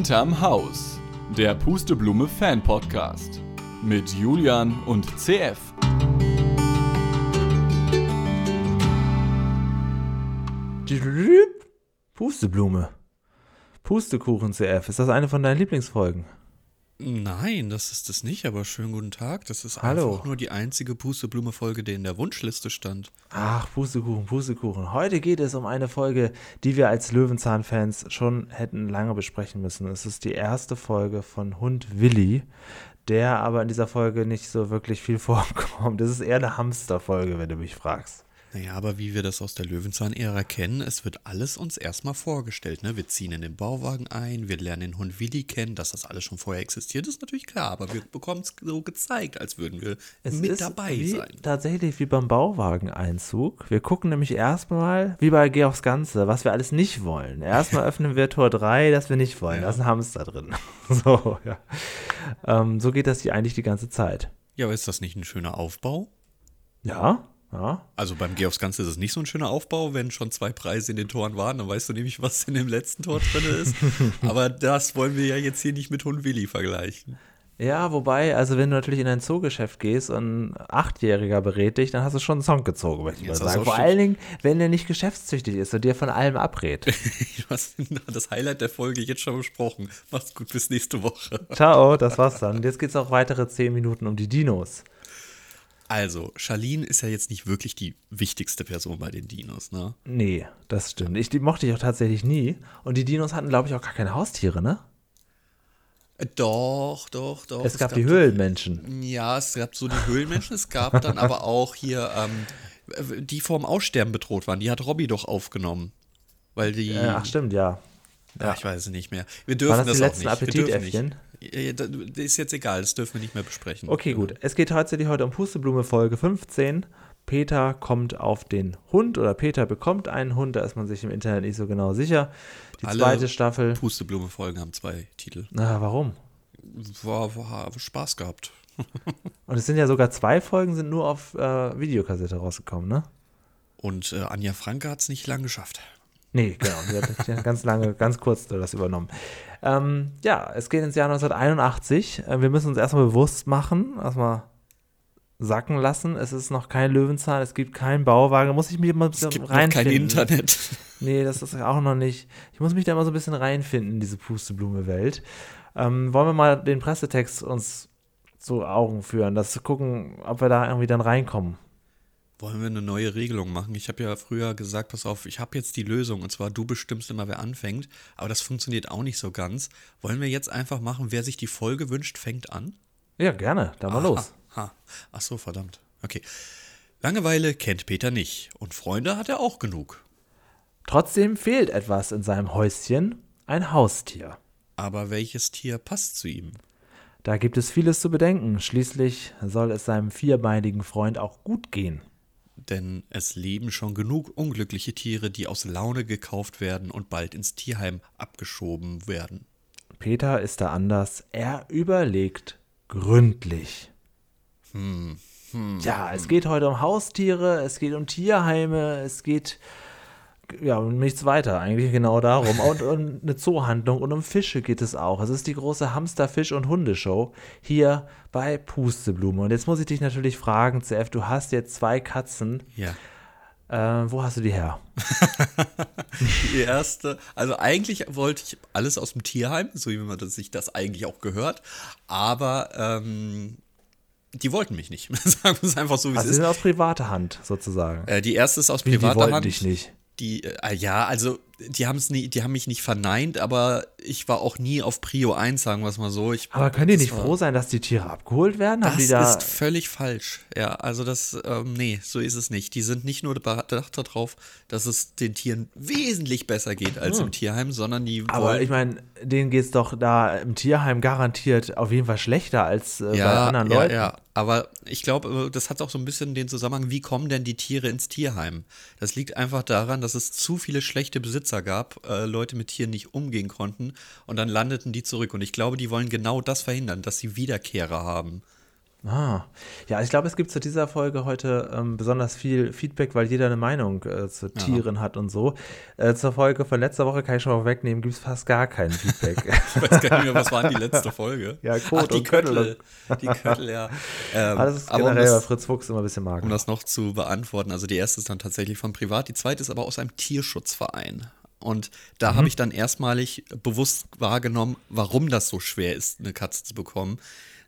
Hinterm Haus, der Pusteblume Fan Podcast mit Julian und CF. Pusteblume. Pustekuchen CF. Ist das eine von deinen Lieblingsfolgen? Nein, das ist es nicht, aber schönen guten Tag. Das ist Hallo. einfach nur die einzige Pusteblume-Folge, die in der Wunschliste stand. Ach, Pustekuchen, Pustekuchen. Heute geht es um eine Folge, die wir als Löwenzahn-Fans schon hätten lange besprechen müssen. Es ist die erste Folge von Hund Willi, der aber in dieser Folge nicht so wirklich viel vorkommt. Das ist eher eine Hamsterfolge, wenn du mich fragst. Naja, aber wie wir das aus der Löwenzahn-Ära kennen, es wird alles uns erstmal vorgestellt. Ne? Wir ziehen in den Bauwagen ein, wir lernen den Hund Willi kennen, dass das alles schon vorher existiert, ist natürlich klar, aber wir bekommen es so gezeigt, als würden wir Es mit dabei wie, sein. Tatsächlich wie beim Bauwageneinzug. Wir gucken nämlich erstmal, wie bei Geh aufs Ganze, was wir alles nicht wollen. Erstmal öffnen wir Tor 3, das wir nicht wollen. Ja. Da ist ein Hamster drin. so, ja. Ähm, so geht das hier eigentlich die ganze Zeit. Ja, aber ist das nicht ein schöner Aufbau? Ja, ja. Also beim Geh aufs Ganze ist es nicht so ein schöner Aufbau, wenn schon zwei Preise in den Toren waren, dann weißt du nämlich, was in dem letzten Tor drin ist. aber das wollen wir ja jetzt hier nicht mit Hund Willi vergleichen. Ja, wobei, also wenn du natürlich in ein Zoogeschäft gehst und ein Achtjähriger berät dich, dann hast du schon einen Song gezogen, möchte ich mal sagen. Vor allen Dingen, wenn der nicht geschäftstüchtig ist und dir von allem abrät. Du hast das Highlight der Folge jetzt schon besprochen. Mach's gut, bis nächste Woche. Ciao, das war's dann. Und jetzt geht's auch weitere zehn Minuten um die Dinos. Also, Charlene ist ja jetzt nicht wirklich die wichtigste Person bei den Dinos, ne? Nee, das stimmt. Ich, die mochte ich auch tatsächlich nie. Und die Dinos hatten, glaube ich, auch gar keine Haustiere, ne? Äh, Doch, doch, doch. Es gab die Höhlenmenschen. Ja, es gab so die Höhlenmenschen, es gab dann aber auch hier, ähm, die vor dem Aussterben bedroht waren. Die hat Robbie doch aufgenommen. Weil die. Äh, ach, stimmt, ja. Ja, ich weiß es nicht mehr. Wir dürfen Waren das die das, letzten auch nicht. Ja, das ist jetzt egal, das dürfen wir nicht mehr besprechen. Okay, gut. Es geht tatsächlich heute um Pusteblume Folge 15. Peter kommt auf den Hund oder Peter bekommt einen Hund. Da ist man sich im Internet nicht so genau sicher. Die Alle zweite Staffel. Pusteblume-Folgen haben zwei Titel. Na, warum? War, war Spaß gehabt. Und es sind ja sogar zwei Folgen, sind nur auf äh, Videokassette rausgekommen, ne? Und äh, Anja Franke hat es nicht lang geschafft. Nee, genau. Die hat ganz lange, ganz kurz das übernommen. Ähm, ja, es geht ins Jahr 1981. Äh, wir müssen uns erstmal bewusst machen, erstmal sacken lassen. Es ist noch kein Löwenzahn, es gibt keinen Bauwagen. Da muss ich mich immer ein Es bisschen gibt noch reinfinden. kein Internet. Nee, das ist auch noch nicht. Ich muss mich da immer so ein bisschen reinfinden in diese Pusteblume-Welt. Ähm, wollen wir mal den Pressetext uns zu Augen führen, das gucken, ob wir da irgendwie dann reinkommen. Wollen wir eine neue Regelung machen? Ich habe ja früher gesagt, pass auf, ich habe jetzt die Lösung und zwar du bestimmst immer, wer anfängt, aber das funktioniert auch nicht so ganz. Wollen wir jetzt einfach machen, wer sich die Folge wünscht, fängt an? Ja, gerne. Dann mal los. Ha. Ach so, verdammt. Okay. Langeweile kennt Peter nicht und Freunde hat er auch genug. Trotzdem fehlt etwas in seinem Häuschen, ein Haustier. Aber welches Tier passt zu ihm? Da gibt es vieles zu bedenken. Schließlich soll es seinem vierbeinigen Freund auch gut gehen. Denn es leben schon genug unglückliche Tiere, die aus Laune gekauft werden und bald ins Tierheim abgeschoben werden. Peter ist da anders. Er überlegt gründlich. ja, es geht heute um Haustiere, es geht um Tierheime, es geht ja um nichts weiter, eigentlich genau darum. Und um eine Zoohandlung und um Fische geht es auch. Es ist die große Hamster, Fisch und Hundeshow hier bei Pusteblume. Und jetzt muss ich dich natürlich fragen, CF, du hast jetzt zwei Katzen. Ja. Äh, wo hast du die her? Die erste, also eigentlich wollte ich alles aus dem Tierheim, so wie man das, sich das eigentlich auch gehört, aber ähm, die wollten mich nicht. Sagen wir es einfach so, wie Also es ist. sind aus privater Hand sozusagen. Äh, die erste ist aus Wie, die privater wollten Hand. dich nicht. Die, äh, ja, also die haben es nie, die haben mich nicht verneint, aber ich war auch nie auf Prio 1, sagen wir es mal so. Ich, Aber können die nicht war- froh sein, dass die Tiere abgeholt werden? Haben Das da, ist völlig falsch. Ja, also das, ähm, nee, so ist es nicht. Die sind nicht nur bedacht darauf, dass es den Tieren wesentlich besser geht als im Tierheim, sondern die Hm. aber ich meine, denen geht es doch da im Tierheim garantiert auf jeden Fall schlechter als äh, bei ja, anderen ja, Leuten. ja. Aber ich glaube, das hat auch so ein bisschen den Zusammenhang, wie kommen denn die Tiere ins Tierheim? Das liegt einfach daran, dass es zu viele schlechte Besitzer gab, äh, Leute mit Tieren nicht umgehen konnten und dann landeten die zurück. Und ich glaube, die wollen genau das verhindern, dass sie Wiederkehrer haben. Ah, ja, ich glaube, es gibt zu dieser Folge heute ähm, besonders viel Feedback, weil jeder eine Meinung äh, zu Ja. Tieren hat und so. Äh, zur Folge von letzter Woche kann ich schon mal wegnehmen, gibt es fast gar kein Feedback. Ich weiß gar nicht mehr, was war die letzte Folge? Ja, Kot Ach, die Köttel. Die Köttel, ja. Ähm, Alles ist aber um generell das, Fritz Fuchs immer ein bisschen um mager. das noch zu beantworten, also die erste ist dann tatsächlich von privat, die zweite ist aber aus einem Tierschutzverein. Und da Mhm. habe ich dann erstmalig bewusst wahrgenommen, warum das so schwer ist, eine Katze zu bekommen.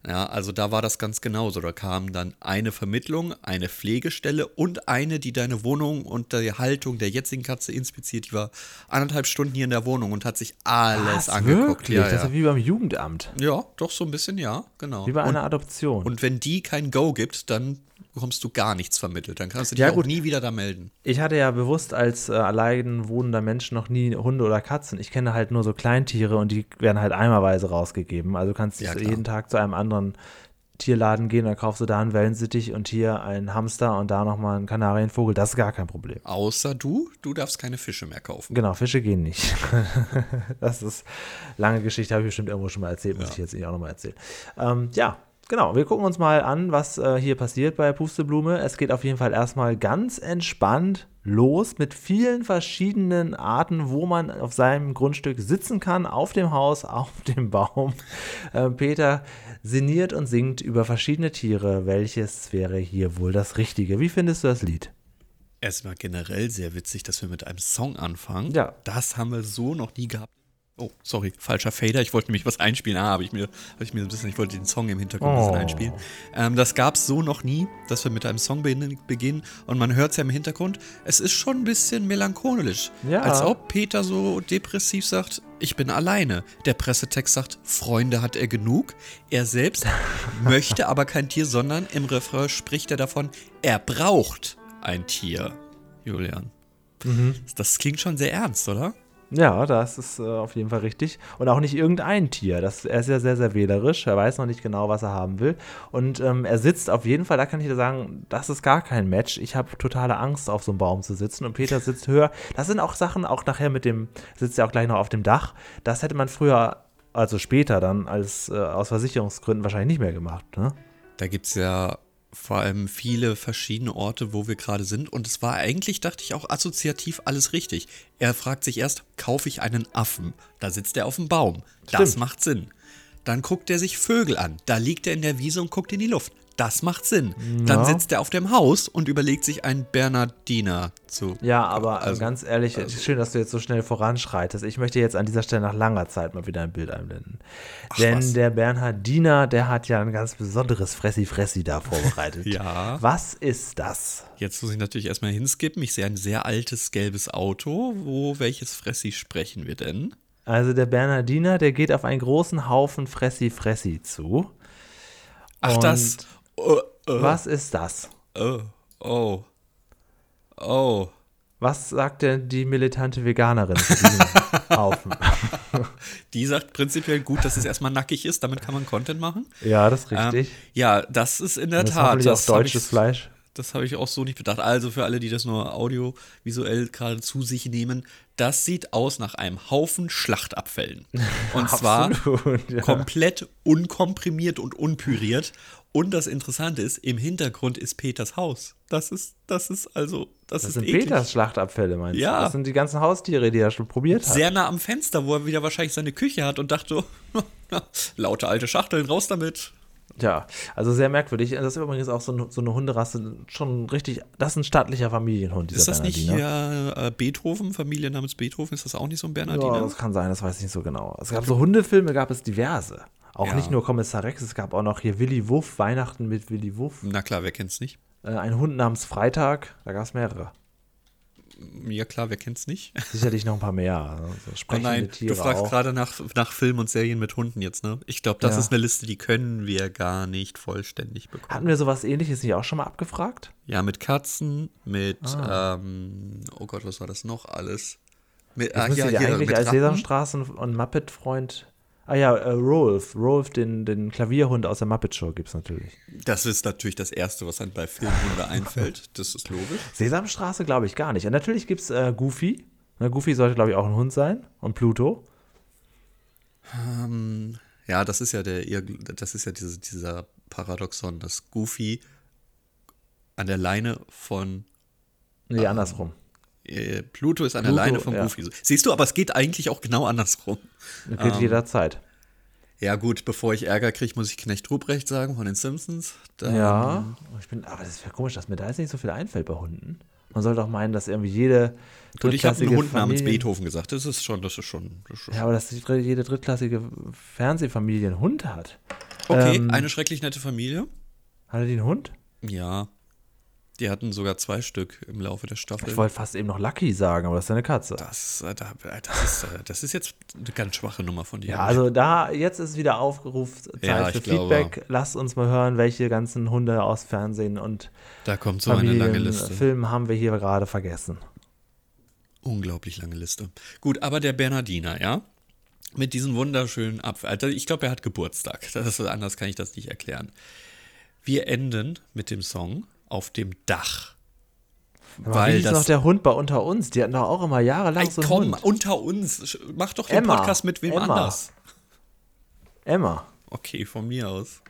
Ja, also da war das ganz genauso. Da kam dann eine Vermittlung, eine Pflegestelle und eine, die deine Wohnung und die Haltung der jetzigen Katze inspiziert. Die war anderthalb Stunden hier in der Wohnung und hat sich alles Was, angeguckt. Wirklich? Ja, Das ja wie beim Jugendamt. ja, doch so ein bisschen, ja, genau. Wie bei und, einer Adoption. und wenn die kein Go gibt, dann bekommst du gar nichts vermittelt. Dann kannst du dich Ja, auch nie wieder da melden. Ich hatte ja bewusst als äh, allein wohnender Mensch noch nie Hunde oder Katzen. Ich kenne halt nur so Kleintiere und die werden halt eimerweise rausgegeben. Also du kannst Ja, nicht klar. jeden Tag zu einem anderen Tierladen gehen, dann kaufst du da einen Wellensittich und hier einen Hamster und da nochmal einen Kanarienvogel. Das ist gar kein Problem. Außer du, du darfst keine Fische mehr kaufen. Genau, Fische gehen nicht. das ist lange Geschichte, habe ich bestimmt irgendwo schon mal erzählt, muss Ja. ich jetzt nicht auch nochmal erzählen. Ähm, ja, genau. Wir gucken uns mal an, was äh, hier passiert bei Pusteblume. Es geht auf jeden Fall erstmal ganz entspannt los mit vielen verschiedenen Arten, wo man auf seinem Grundstück sitzen kann, auf dem Haus, auf dem Baum. Äh, Peter sinniert und singt über verschiedene Tiere. Welches wäre hier wohl das Richtige? Wie findest du das Lied? Erstmal generell sehr witzig, dass wir mit einem Song anfangen. Ja. Das haben wir so noch nie gehabt. Oh, sorry, falscher Fader. Ich wollte nämlich was einspielen. Ah, habe ich mir, habe ich mir ein bisschen, ich wollte den Song im Hintergrund ein Oh. bisschen einspielen. Ähm, das gab es so noch nie, dass wir mit einem Song beginn- beginnen und man hört es ja im Hintergrund. Es ist schon ein bisschen melancholisch. Ja. Als ob Peter so depressiv sagt, ich bin alleine. Der Pressetext sagt, Freunde hat er genug. Er selbst möchte aber kein Tier, sondern im Refrain spricht er davon, er braucht ein Tier. Julian. Mhm. Das klingt schon sehr ernst, oder? Ja, das ist äh, auf jeden Fall richtig. Und auch nicht irgendein Tier. Das, er ist ja sehr, sehr wählerisch. Er weiß noch nicht genau, was er haben will. Und ähm, er sitzt auf jeden Fall, da kann ich dir sagen, das ist gar kein Match. Ich habe totale Angst, auf so einem Baum zu sitzen. Und Peter sitzt höher. Das sind auch Sachen, auch nachher mit dem, sitzt er auch gleich noch auf dem Dach. Das hätte man früher, also später dann, als äh, aus Versicherungsgründen wahrscheinlich nicht mehr gemacht. Ne? Da gibt es ja vor allem viele verschiedene Orte, wo wir gerade sind. Und es war eigentlich, dachte ich, auch assoziativ alles richtig. Er fragt sich erst, kaufe ich einen Affen? Da sitzt er auf dem Baum. Das Stimmt. macht Sinn. Dann guckt er sich Vögel an. Da liegt er in der Wiese und guckt in die Luft. Das macht Sinn. Dann Ja. sitzt er auf dem Haus und überlegt sich einen Bernardiner zu. Ja, aber äh, Also- ganz ehrlich, schön, dass du jetzt so schnell voranschreitest. Ich möchte jetzt an dieser Stelle nach langer Zeit mal wieder ein Bild einblenden. Denn was. der Bernhardiner, der hat ja ein ganz besonderes Fressi-Fressi da vorbereitet. Ja. Was ist das? Jetzt muss ich natürlich erstmal hinskippen. Ich sehe ein sehr altes gelbes Auto. Wo welches Fressi sprechen wir denn? Also der Bernhardiner, der geht auf einen großen Haufen Fressi-Fressi zu. Ach, Und das. Oh, oh, Was ist das? oh, oh. Oh. Was sagt denn die militante Veganerin zu diesem Haufen? Die sagt prinzipiell gut, dass es erstmal nackig ist, damit kann man Content machen. Ja, das ist richtig. Ähm, ja, das ist in der das Tat. auch Das hab deutsches Fleisch. Das habe ich auch so nicht bedacht. Also für alle, die das nur audiovisuell gerade zu sich nehmen, das sieht aus nach einem Haufen Schlachtabfällen. Und zwar Absolut, ja. komplett unkomprimiert und unpüriert. Und das Interessante ist, im Hintergrund ist Peters Haus. Das ist, das ist also, das, Das ist sind eklig. Peters Schlachtabfälle, meinst Ja. du? Das sind die ganzen Haustiere, die er schon probiert hat. Sehr nah am Fenster, wo er wieder wahrscheinlich seine Küche hat und dachte, laute alte Schachteln, raus damit. Ja, also sehr merkwürdig. Das ist übrigens auch so, ein, so eine Hunderasse, schon richtig, das ist ein stattlicher Familienhund, dieser Ist das nicht hier äh, Beethoven, Familie namens Beethoven? Ist das auch nicht so ein Bernardiner? Ja, das kann sein, das weiß ich nicht so genau. Es gab so Hundefilme, gab es diverse. Auch Ja. nicht nur Kommissar Rex, es gab auch noch hier Willy Wuff, Weihnachten mit Willy Wuff. Na klar, wer kennt's nicht? Äh, ein Hund namens Freitag, da gab es mehrere. Ja klar, wer kennt's nicht? Sicherlich noch ein paar mehr. Also Oh nein, Tiere du fragst auch. gerade nach, nach Filmen und Serien mit Hunden jetzt, ne? Ich glaube, das Ja. ist eine Liste, die können wir gar nicht vollständig bekommen. Hatten wir sowas ähnliches nicht auch schon mal abgefragt? Ja, mit Katzen, mit, Ah. ähm, oh Gott, was war das noch alles? Mit, ah, ja, hier, eigentlich mit als. Sesamstraßen- und Muppet-Freund. Ah ja, äh, Rolf. Rolf, den, den Klavierhund aus der Muppet Show gibt es natürlich. Das ist natürlich das Erste, was einem bei Filmhunde einfällt. Das ist logisch. Sesamstraße glaube ich gar nicht. Und natürlich gibt es äh, Goofy. Na, Goofy sollte, glaube ich, auch ein Hund sein. Und Pluto. Ähm, ja, das ist ja der, das ist ja diese, dieser Paradoxon, dass Goofy an der Leine von Nee, andersrum. Äh, Pluto ist an Pluto, der Leine von ja. Goofy. Siehst du, aber es geht eigentlich auch genau andersrum. Geht Ähm, jederzeit. Ja, gut, bevor ich Ärger kriege, muss ich Knecht Ruprecht sagen von den Simpsons. Dann- Ja, ich bin, aber das wäre komisch, dass mir da jetzt nicht so viel einfällt bei Hunden. Man sollte doch meinen, dass irgendwie jede Gut, ich habe einen Hund namens Familie- Beethoven gesagt. Das ist schon, das ist schon. Das ist schon. Ja, aber dass jede drittklassige Fernsehfamilie einen Hund hat. Okay, ähm, eine schrecklich nette Familie. Hatte die einen Hund? Ja. Die hatten sogar zwei Stück im Laufe der Staffel. Ich wollte fast eben noch Lucky sagen, aber das ist eine Katze. das, äh, da- das, ist, äh, das ist jetzt eine ganz schwache Nummer von dir. Ja, also da, jetzt ist wieder Aufrufzeit Ja, für glaube. Feedback. Lasst uns mal hören, welche ganzen Hunde aus Fernsehen und da kommt so eine lange Liste. Filmen haben wir hier gerade vergessen. Unglaublich lange Liste. Gut, aber der Bernardiner, ja? Mit diesen wunderschönen Apfel. Also ich glaube, er hat Geburtstag. Das ist, anders kann ich das nicht erklären. Wir enden mit dem Song auf dem Dach. Aber Weil wie das- noch der Hund bei Unter uns? Die hatten doch auch immer jahrelang Ey, so einen komm, Hund. unter uns. Mach doch den Emma. Podcast mit wem Emma. anders. Emma. Okay, von mir aus.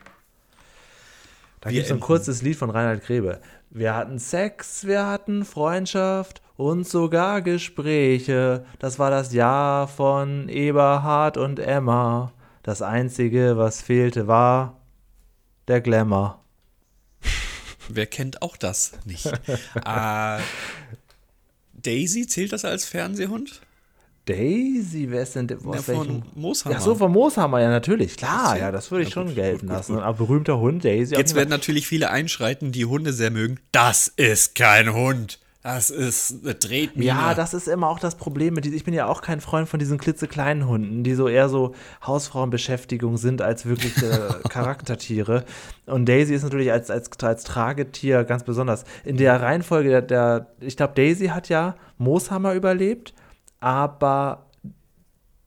Da gibt es ein kurzes Lied von Reinhard Grebe. Wir hatten Sex, wir hatten Freundschaft und sogar Gespräche. Das war das Jahr von Eberhard und Emma. Das Einzige, was fehlte, war der Glamour. Wer kennt auch das nicht? äh, Daisy, zählt das als Fernsehhund? Daisy, wer ist denn der? Ja, Aus von welchem? Mooshammer. Ja, so vom Mooshammer, ja, natürlich. Klar, Erzähl. ja, das würde ich Ja, schon gut, gelten gut, gut, lassen. Aber berühmter Hund, Daisy. Jetzt werden natürlich viele einschreiten, die Hunde sehr mögen. Das ist kein Hund. Das ist eine Tretmine. Ja, das ist immer auch das Problem mit diesen. Ich bin ja auch kein Freund von diesen klitzekleinen Hunden, die so eher so Hausfrauenbeschäftigung sind als wirklich äh, Charaktertiere. Und Daisy ist natürlich als, als, als Tragetier ganz besonders. In der Reihenfolge der, der ich glaube, Daisy hat ja Mooshammer überlebt, aber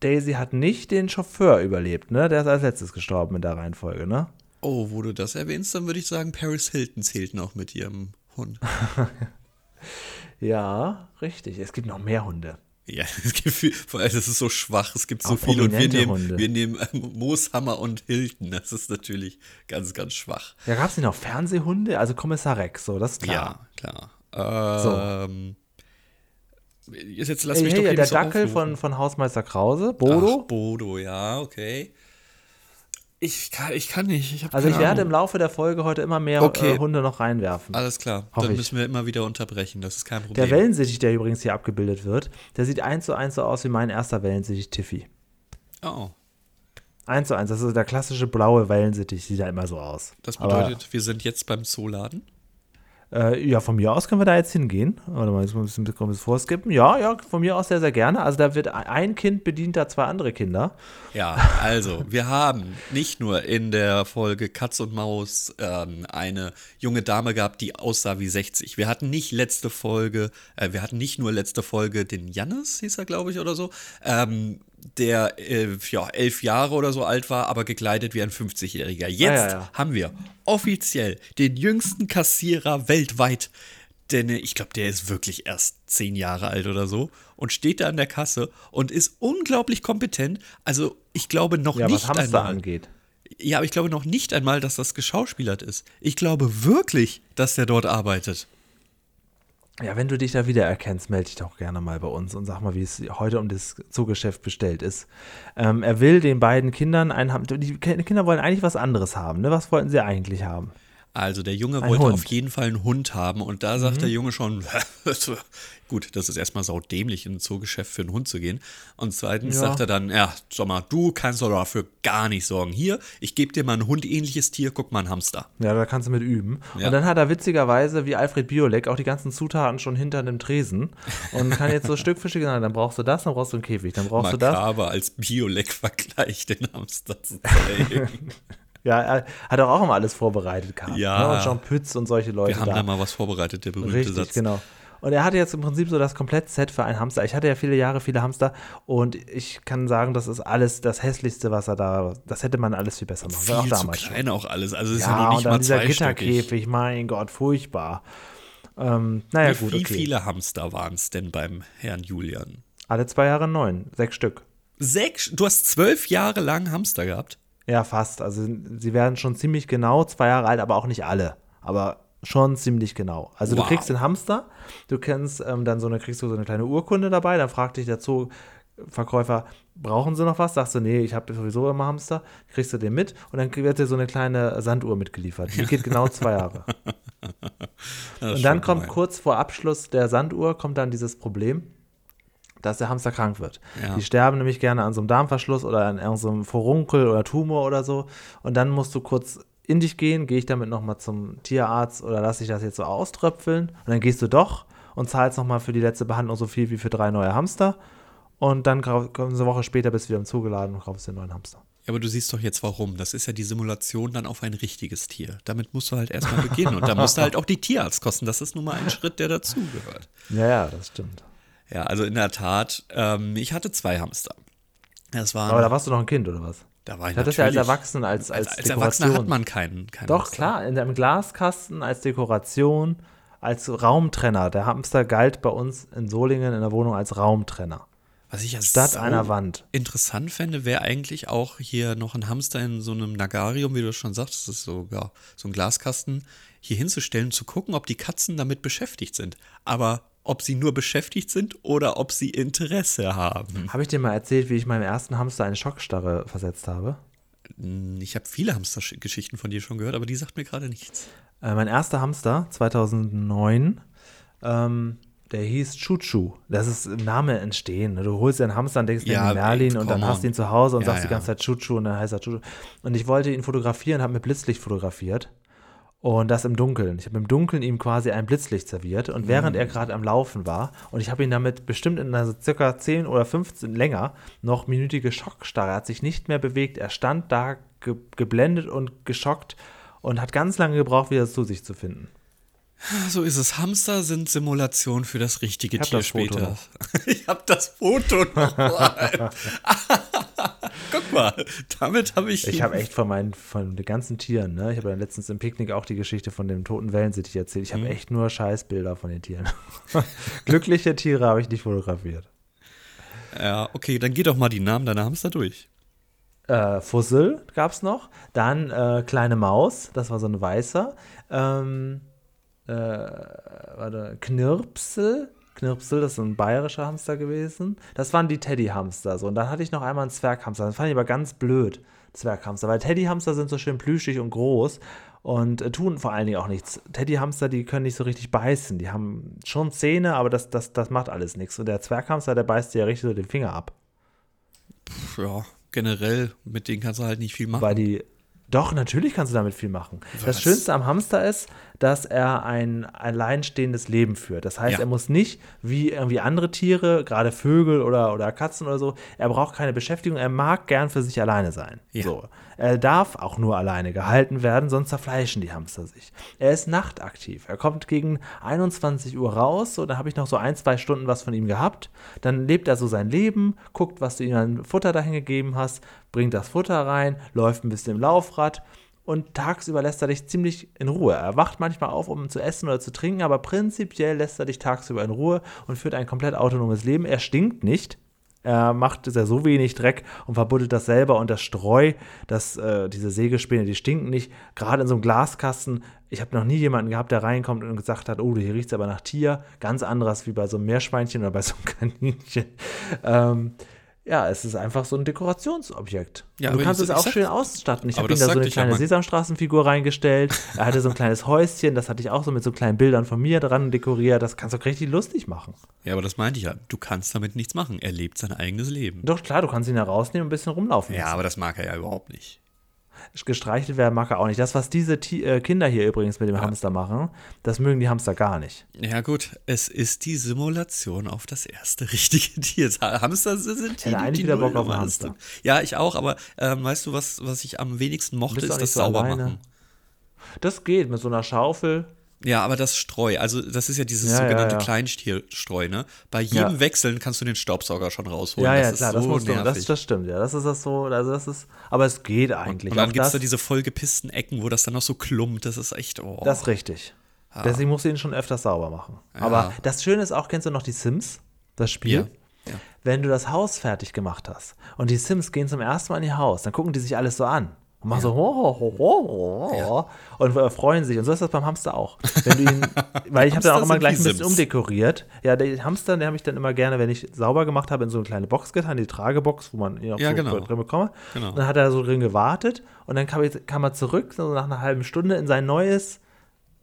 Daisy hat nicht den Chauffeur überlebt, ne? Der ist als letztes gestorben in der Reihenfolge, ne? Oh, wo du das erwähnst, dann würde ich sagen, Paris Hilton zählt noch mit ihrem Hund. Ja, richtig. Es gibt noch mehr Hunde. Ja, das Gefühl, vor allem, das ist so schwach. Es gibt so Auch viele und wir nehmen, Hunde. wir nehmen äh, Mooshammer und Hilton. Das ist natürlich ganz, ganz schwach. Ja, gab es nicht noch Fernsehhunde? Also Kommissar Rex, so, das ist klar. Ja, klar. Ähm, Jetzt lass Ey, mich hey, doch eben der so Dackel aufrufen. von, von Hausmeister Krause, Bodo. Ach, Bodo, ja, okay. Ich kann, ich kann nicht. Ich also ich keine werde Ahnung. im Laufe der Folge heute immer mehr Okay. äh, Hunde noch reinwerfen. Alles klar. Dann ich. müssen wir immer wieder unterbrechen. Das ist kein Der Problem. Wellensittich, der übrigens hier abgebildet wird, der sieht eins zu eins so aus wie mein erster Wellensittich Tiffy. oh, Eins zu eins, das ist der klassische blaue Wellensittich, sieht ja immer so aus. das Aber, bedeutet, wir sind jetzt beim Zooladen. Äh, ja, von mir aus können wir da jetzt hingehen. Warte mal, ein bisschen vorskippen. Ja, ja, von mir aus sehr, sehr gerne. Also da wird ein Kind bedient da zwei andere Kinder. Ja, also, wir haben nicht nur in der Folge Katz und Maus ähm, eine junge Dame gehabt, die aussah wie 60. Wir hatten nicht letzte Folge, äh, wir hatten nicht nur letzte Folge den Jannis, hieß er, glaube ich, oder so, ähm, der äh, ja, elf Jahre oder so alt war, aber gekleidet wie ein 50-Jähriger. Jetzt ja, ja. haben wir offiziell den jüngsten Kassierer weltweit. Denn äh, ich glaube, der ist wirklich erst zehn Jahre alt oder so und steht da an der Kasse und ist unglaublich kompetent. Also ich glaube noch Ja, nicht was Hamster einmal. angeht. Ja, aber ich glaube noch nicht einmal, dass das geschauspielert ist. Ich glaube wirklich, dass der dort arbeitet. Ja, wenn du dich da wiedererkennst, melde dich doch gerne mal bei uns und sag mal, wie es heute um das Zoogeschäft bestellt ist. Ähm, er will den beiden Kindern einen haben. Die Kinder wollen eigentlich was anderes haben, ne? Was wollten sie eigentlich haben? Also der Junge Ein wollte Hund. auf jeden Fall einen Hund haben und da sagt der Junge schon, gut, das ist erstmal saudämlich, in ein Zoogeschäft für einen Hund zu gehen. Und zweitens Ja. sagt er dann, ja, sag mal, du kannst doch dafür gar nicht sorgen. Hier, ich gebe dir mal ein hundähnliches Tier, guck mal, ein Hamster. Ja, da kannst du mit üben. Ja. Und dann hat er witzigerweise, wie Alfred Biolek, auch die ganzen Zutaten schon hinter dem Tresen und kann jetzt so Stück für Stück sagen, dann brauchst du das, dann brauchst du einen Käfig, dann brauchst du das. Makaber als Biolek-Vergleich den Hamster zu zeigen. Ja, er hat auch, immer alles vorbereitet gehabt. Ja. Ne? Und Jean Pütz und solche Leute Wir haben da. da mal was vorbereitet, der berühmte Richtig, Satz. genau. Und er hatte jetzt im Prinzip so das Komplettset für einen Hamster. Ich hatte ja viele Jahre viele Hamster und ich kann sagen, das ist alles das Hässlichste, was er da, das hätte man alles viel besser machen können. Auch zu damals schon. klein auch alles. Also es ist ja, Ja, noch nicht und dann mal dieser. Gitterkäfig, mein Gott, furchtbar. Ähm, naja, Wie, gut, wie okay. viele Hamster waren es denn beim Herrn Julian? Alle zwei Jahre neun, sechs Stück. Sechs? Du hast zwölf Jahre lang Hamster gehabt? Ja, fast. Also sie werden schon ziemlich genau zwei Jahre alt, aber auch nicht alle. Aber schon ziemlich genau. Also Wow. du kriegst den Hamster, du kennst ähm, dann so eine, kriegst du so eine kleine Urkunde dabei, dann fragt dich der Zooverkäufer, brauchen sie noch was? Sagst du, nee, ich habe sowieso immer Hamster, kriegst du den mit und dann wird dir so eine kleine Sanduhr mitgeliefert. Die geht genau zwei Jahre. Und dann kommt gemein. kurz vor Abschluss der Sanduhr, kommt dann dieses Problem, dass der Hamster krank wird. Ja. Die sterben nämlich gerne an so einem Darmverschluss oder an irgendeinem Furunkel oder Tumor oder so. Und dann musst du kurz in dich gehen, gehe ich damit nochmal zum Tierarzt oder lasse ich das jetzt so auströpfeln? Und dann gehst du doch und zahlst nochmal für die letzte Behandlung so viel wie für drei neue Hamster. Und dann du eine Woche später bist du wieder im Zoo geladen und kaufst dir einen neuen Hamster. Ja, aber du siehst doch jetzt warum. Das ist ja die Simulation dann auf ein richtiges Tier. Damit musst du halt erstmal beginnen. Und da musst du halt auch die Tierarztkosten. Das ist nun mal ein Schritt, der dazugehört. Ja, ja, das stimmt. Ja, also in der Tat, ähm, ich hatte zwei Hamster. Das waren, Aber da warst du noch ein Kind oder was? da war ich Ich hatte das ja als Erwachsener, als, als, als, als Erwachsener hat man keinen. keinen Doch, Hamster. klar, in einem Glaskasten als Dekoration, als Raumtrenner. Der Hamster galt bei uns in Solingen in der Wohnung als Raumtrenner. Was ich ja Statt sau einer Wand. interessant fände, wäre eigentlich auch hier noch ein Hamster in so einem Nagarium, wie du schon sagst, das ist so, ja, so ein Glaskasten, hier hinzustellen, zu gucken, ob die Katzen damit beschäftigt sind. Aber ob sie nur beschäftigt sind oder ob sie Interesse haben. Habe ich dir mal erzählt, wie ich meinem ersten Hamster eine Schockstarre versetzt habe? Ich habe viele Hamstergeschichten von dir schon gehört, aber die sagt mir gerade nichts. Äh, mein erster Hamster, 2009, ähm, der hieß Chuchu. Das ist im Name entstehen. ne? Du holst dir einen Hamster und denkst dir Ja, den Merlin ey, und dann hast du ihn zu Hause und Ja, sagst die ja. ganze Zeit Chuchu und dann heißt er Chuchu. Und ich wollte ihn fotografieren, habe mit Blitzlicht fotografiert. Und das im Dunkeln. Ich habe im Dunkeln ihm quasi ein Blitzlicht serviert. Und während Mm. er gerade am Laufen war, und ich habe ihn damit bestimmt in einer circa 10 oder 15 länger noch minütige Schockstarre, er hat sich nicht mehr bewegt. Er stand da ge geblendet und geschockt und hat ganz lange gebraucht, wieder zu sich zu finden. So ist es. Hamster sind Simulation für das richtige Ich hab Tier das Foto später. noch. Ich habe das Foto noch mal. Guck mal, damit habe ich. Ich habe echt von meinen, von den ganzen Tieren, ne? Ich habe ja letztens im Picknick auch die Geschichte von dem toten Wellensittich erzählt. Ich habe Mhm. echt nur Scheißbilder von den Tieren. Glückliche Tiere habe ich nicht fotografiert. Ja, okay, dann geh doch mal die Namen deiner Hamster durch. Äh, Fussel gab es noch. Dann äh, Kleine Maus, das war so ein weißer. Ähm, äh, warte, Knirpsel. Knirpsel, das ist so ein bayerischer Hamster gewesen. Das waren die Teddyhamster. So. Und dann hatte ich noch einmal einen Zwerghamster. Das fand ich aber ganz blöd, Zwerghamster. Weil Teddyhamster sind so schön plüschig und groß und äh, tun vor allen Dingen auch nichts. Teddyhamster, die können nicht so richtig beißen. Die haben schon Zähne, aber das, das, das macht alles nichts. Und der Zwerghamster, der beißt dir ja richtig so den Finger ab. Pff, Ja, generell, mit denen kannst du halt nicht viel machen. Weil die. Doch, natürlich kannst du damit viel machen. Das Was? Schönste am Hamster ist, dass er ein alleinstehendes Leben führt. Das heißt, Ja. er muss nicht wie irgendwie andere Tiere, gerade Vögel oder, oder Katzen oder so, er braucht keine Beschäftigung, er mag gern für sich alleine sein. Ja. So. Er darf auch nur alleine gehalten werden, sonst zerfleischen die Hamster sich. Er ist nachtaktiv. Er kommt gegen 21 Uhr raus, so, dann habe ich noch so ein, zwei Stunden was von ihm gehabt. Dann lebt er so sein Leben, guckt, was du ihm an Futter dahin gegeben hast, bringt das Futter rein, läuft ein bisschen im Laufrad und tagsüber lässt er dich ziemlich in Ruhe. Er wacht manchmal auf, um zu essen oder zu trinken, aber prinzipiell lässt er dich tagsüber in Ruhe und führt ein komplett autonomes Leben. Er stinkt nicht. Er macht sehr so wenig Dreck und verbuddelt das selber und das Streu, das, äh, diese Sägespäne, die stinken nicht. Gerade in so einem Glaskasten, ich habe noch nie jemanden gehabt, der reinkommt und gesagt hat, oh, hier riecht es aber nach Tier. Ganz anderes wie bei so einem Meerschweinchen oder bei so einem Kaninchen. Ähm, ja, es ist einfach so ein Dekorationsobjekt. Ja, du kannst ich- es auch sag- schön ausstatten. Ich habe ihm da so eine ja kleine mal. Sesamstraßenfigur reingestellt. Er hatte so ein kleines Häuschen, das hatte ich auch so mit so kleinen Bildern von mir dran dekoriert. Das kannst du auch richtig lustig machen. ja, aber das meinte ich ja. Du kannst damit nichts machen. Er lebt sein eigenes Leben. Doch, klar, du kannst ihn da rausnehmen und ein bisschen rumlaufen Ja, lassen. aber das mag er ja überhaupt nicht. Gestreichelt werden mag er auch nicht. Das, was diese Ti äh, Kinder hier übrigens mit dem Hamster machen, das mögen die Hamster gar nicht. Ja, gut, es ist die Simulation auf das erste richtige Tier. Hamster sind die, eigentlich die wieder Bock auf. Hamster. Ja, ich auch, aber ähm, weißt du, was, was ich am wenigsten mochte, ist das so Saubermachen. Das geht mit so einer Schaufel. Ja, aber das Streu, also das ist ja dieses Ja, ja, sogenannte ja. Kleinstierstreu, ne? Bei jedem Ja. Wechseln kannst du den Staubsauger schon rausholen. Ja, ja, das klar, ist das so musst du. Das, das stimmt, ja. Das ist das so, also das ist, aber es geht eigentlich. Und dann Auch gibt es da diese vollgepissten Ecken, wo das dann noch so klumpt. Das ist echt, oh. Das ist richtig. Deswegen musst du ihn schon öfters sauber machen. Aber das Schöne ist auch, kennst du noch die Sims? Das Spiel? Ja. Ja. wenn du das Haus fertig gemacht hast und die Sims gehen zum ersten Mal in ihr Haus, dann gucken die sich alles so an. Und machen so ho, ho, ho, ho, ho, und äh, freuen sich. Und so ist das beim Hamster auch. Wenn du ihn, weil ich habe dann auch immer gleich ein bisschen Sims. umdekoriert. Ja, der Hamster, den habe ich dann immer gerne, wenn ich sauber gemacht habe, in so eine kleine Box getan, die Tragebox, wo man ihn auch Ja, so genau. drin bekomme. Genau. Und dann hat er so drin gewartet und dann kam, ich, kam er zurück, so nach einer halben Stunde, in sein neues,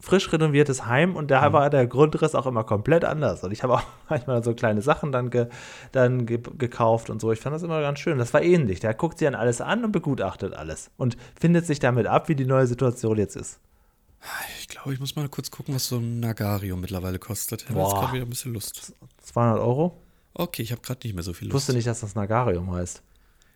frisch renoviertes Heim und da Mhm. war der Grundriss auch immer komplett anders. Und ich habe auch manchmal so kleine Sachen dann, ge, dann ge, gekauft und so. Ich fand das immer ganz schön. Das war ähnlich. Der guckt sich dann alles an und begutachtet alles und findet sich damit ab, wie die neue Situation jetzt ist. Ich glaube, ich muss mal kurz gucken, was so ein Nagarium mittlerweile kostet. Ich habe jetzt Boah. gerade wieder ein bisschen Lust. 200 Euro? Okay, ich habe gerade nicht mehr so viel Ich Lust. wusste nicht, dass das Nagarium heißt.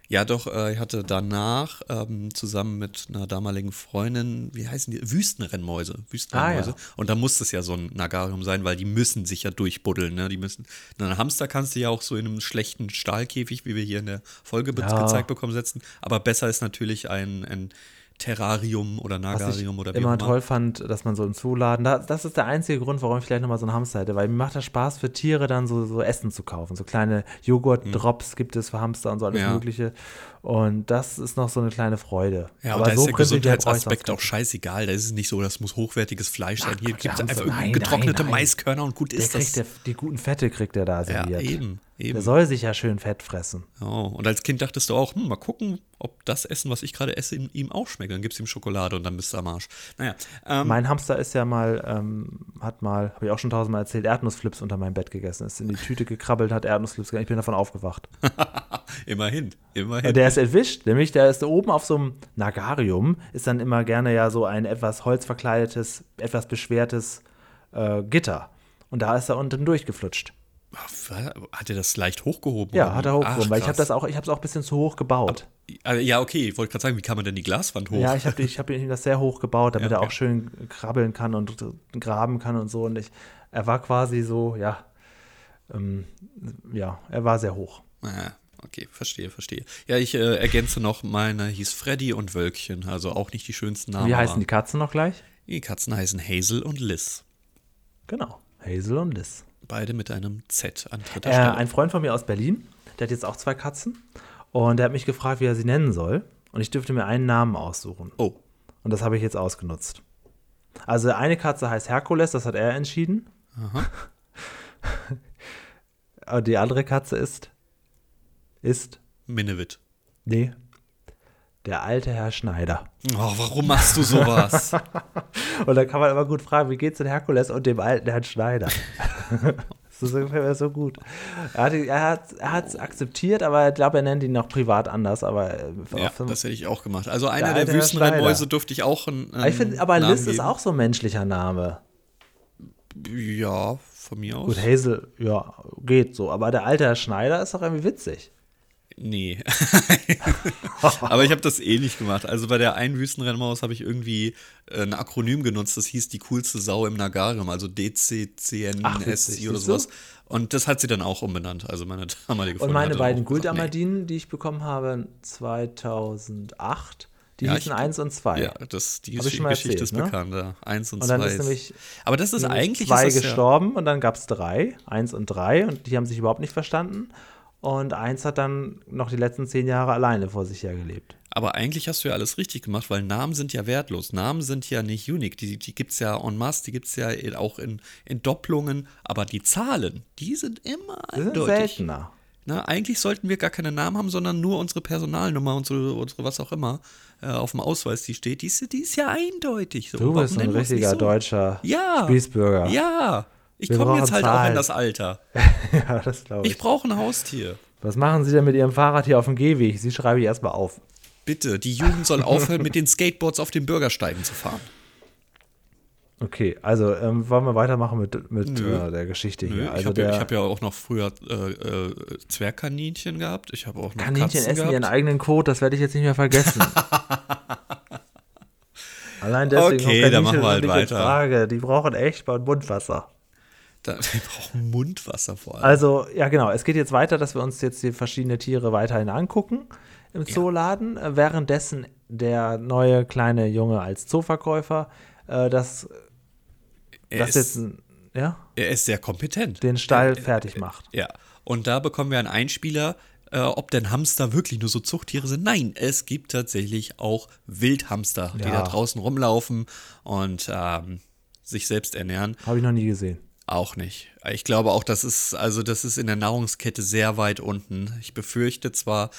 Ja, doch, äh, ich hatte danach ähm, zusammen mit einer damaligen Freundin, wie heißen die? Wüstenrennmäuse. Wüstenrennmäuse. Ah, ja. Und da muss es ja so ein Nagarium sein, weil die müssen sich ja durchbuddeln. Ne? Die müssen. Einen Hamster kannst du ja auch so in einem schlechten Stahlkäfig, wie wir hier in der Folge Ja. gezeigt bekommen, setzen. Aber besser ist natürlich ein, ein Terrarium oder Nagarium oder wie immer auch immer. toll fand, dass man so im Zuladen, da, das ist der einzige Grund, warum ich vielleicht nochmal so einen Hamster hätte, weil mir macht das Spaß für Tiere dann so, so Essen zu kaufen. So kleine Joghurt-Drops gibt es für Hamster und so alles Mhm. Ja. Mögliche. Und das ist noch so eine kleine Freude. Ja, Aber da so ist der Gesundheitsaspekt auch scheißegal. Da ist es nicht so, das muss hochwertiges Fleisch sein. Hier gibt es einfach nein, getrocknete nein, nein. Maiskörner und gut Der ist das. der, die guten Fette kriegt er da ja, serviert. eben. Eben. Der soll sich ja schön Fett fressen. Oh, und als Kind dachtest du auch, hm, mal gucken, ob das Essen, was ich gerade esse, ihm auch schmeckt. Dann gibst du ihm Schokolade und dann bist du am Arsch. Naja, ähm, Mein Hamster ist ja mal, ähm, hat mal, habe ich auch schon tausendmal erzählt, Erdnussflips unter meinem Bett gegessen. Ist in die Tüte gekrabbelt, hat Erdnussflips gegessen. Ich bin davon aufgewacht. immerhin, immerhin. Der ist erwischt, nämlich der ist oben auf so einem Nagarium, ist dann immer gerne ja so ein etwas holzverkleidetes, etwas beschwertes äh, Gitter. Und da ist er unten durchgeflutscht. Hat er das leicht hochgehoben? Ja, hat er hochgehoben, Ach, weil ich habe das auch, ich habe es auch ein bisschen zu hoch gebaut. Also, Ja, okay, ich wollte gerade sagen, wie kann man denn die Glaswand hoch? Ja, ich habe ich hab ihm das sehr hoch gebaut, damit Ja, er okay. auch schön krabbeln kann und graben kann und so. Und ich, er war quasi so, ja, ähm, ja, er war sehr hoch. Ah, okay, verstehe, verstehe. Ja, ich äh, ergänze noch, meine hieß Freddy und Wölkchen, also auch nicht die schönsten Namen. Wie heißen aber die Katzen noch gleich? Die Katzen heißen Hazel und Liz. Genau, Hazel und Liz. Beide mit einem Z an dritter Äh, Stelle. ein Freund von mir aus Berlin, der hat jetzt auch zwei Katzen und der hat mich gefragt, wie er sie nennen soll. Und ich dürfte mir einen Namen aussuchen. oh, Und das habe ich jetzt ausgenutzt. Also eine Katze heißt Herkules, das hat er entschieden. Und die andere Katze ist, ist, Minnewit. nee, der alte Herr Schneider. Oh, warum machst du sowas? Und da kann man immer gut fragen, wie geht's denn Herkules und dem alten Herrn Schneider? das ist ungefähr so gut. Er hat es er hat, er hat's akzeptiert, aber ich glaube, er nennt ihn noch privat anders. Aber äh, ja, das hätte ich auch gemacht. Also einer der, Herr Wüstenrennmäuse durfte ich auch einen, Aber ich finde, aber Namen Liz ist geben. auch so ein menschlicher Name. Ja, von mir aus. Gut, Hazel, ja, geht so. Aber der alte Herr Schneider ist doch irgendwie witzig. Nee. Aber ich habe das ähnlich gemacht. Also bei der einen Wüstenrennmaus habe ich irgendwie äh, ein Akronym genutzt, das hieß die coolste Sau im Nagarium, also DCCNSI oder sowas. Und das hat sie dann auch umbenannt, also meine damalige Und Freundin meine hat dann beiden Guldamadinen, die ich bekommen habe, 2008, die Ja, hießen ich- 1 und 2. nee. Ja, das, die Geschichte erzählt, ist ne? bekannt, ja. Eins und, Und dann zwei. ist nämlich Aber das ist nämlich eigentlich zwei ist das ja, gestorben und dann gab es drei, eins und drei und die haben sich überhaupt nicht verstanden. Und eins hat dann noch die letzten zehn Jahre alleine vor sich hergelebt. Aber eigentlich hast du ja alles richtig gemacht, weil Namen sind ja wertlos. Namen sind ja nicht unique. Die, die gibt es ja en masse, die gibt es ja auch in, in Doppelungen. Aber die Zahlen, die sind immer Die sind eindeutig. seltener. Na, eigentlich sollten wir gar keine Namen haben, sondern nur unsere Personalnummer, unsere, unsere was auch immer äh, auf dem Ausweis, die steht. Die ist, die ist ja eindeutig. So, Du bist ein richtiger so? deutscher Ja. Spießbürger. Ja. Ich komme jetzt halt auch Zahlen. in das Alter. ja das glaube ich. Ich brauche ein Haustier. Was machen Sie denn mit Ihrem Fahrrad hier auf dem Gehweg? Sie schreibe ich erstmal auf. Bitte, die Jugend soll aufhören, mit den Skateboards auf den Bürgersteigen zu fahren. Okay, also ähm, wollen wir weitermachen mit, mit Nö. äh, der Geschichte Nö, hier. ich Also habe ja, ich hab ja auch noch früher äh, äh, Zwergkaninchen gehabt. Ich habe auch noch Kaninchen Katzen essen gehabt. ihren eigenen Kot, das werde ich jetzt nicht mehr vergessen. Allein deswegen Okay, auch dann machen wir halt weiter. Frage. Die brauchen echt mal Mundwasser. Da, wir brauchen Mundwasser vor allem. Also, ja, genau. Es geht jetzt weiter, dass wir uns jetzt die verschiedenen Tiere weiterhin angucken im Zooladen. Äh, Währenddessen der neue kleine Junge als Zooverkäufer, äh, das, er, das ist, jetzt, ja, er ist sehr kompetent. den Stall Er- fertig macht. Ja. Und da bekommen wir einen Einspieler, äh, ob denn Hamster wirklich nur so Zuchttiere sind. Nein, es gibt tatsächlich auch Wildhamster, die Ja. da draußen rumlaufen und ähm, sich selbst ernähren. Habe ich noch nie gesehen. Auch nicht. Ich glaube auch, das ist, also das ist in der Nahrungskette sehr weit unten. Ich befürchte zwar,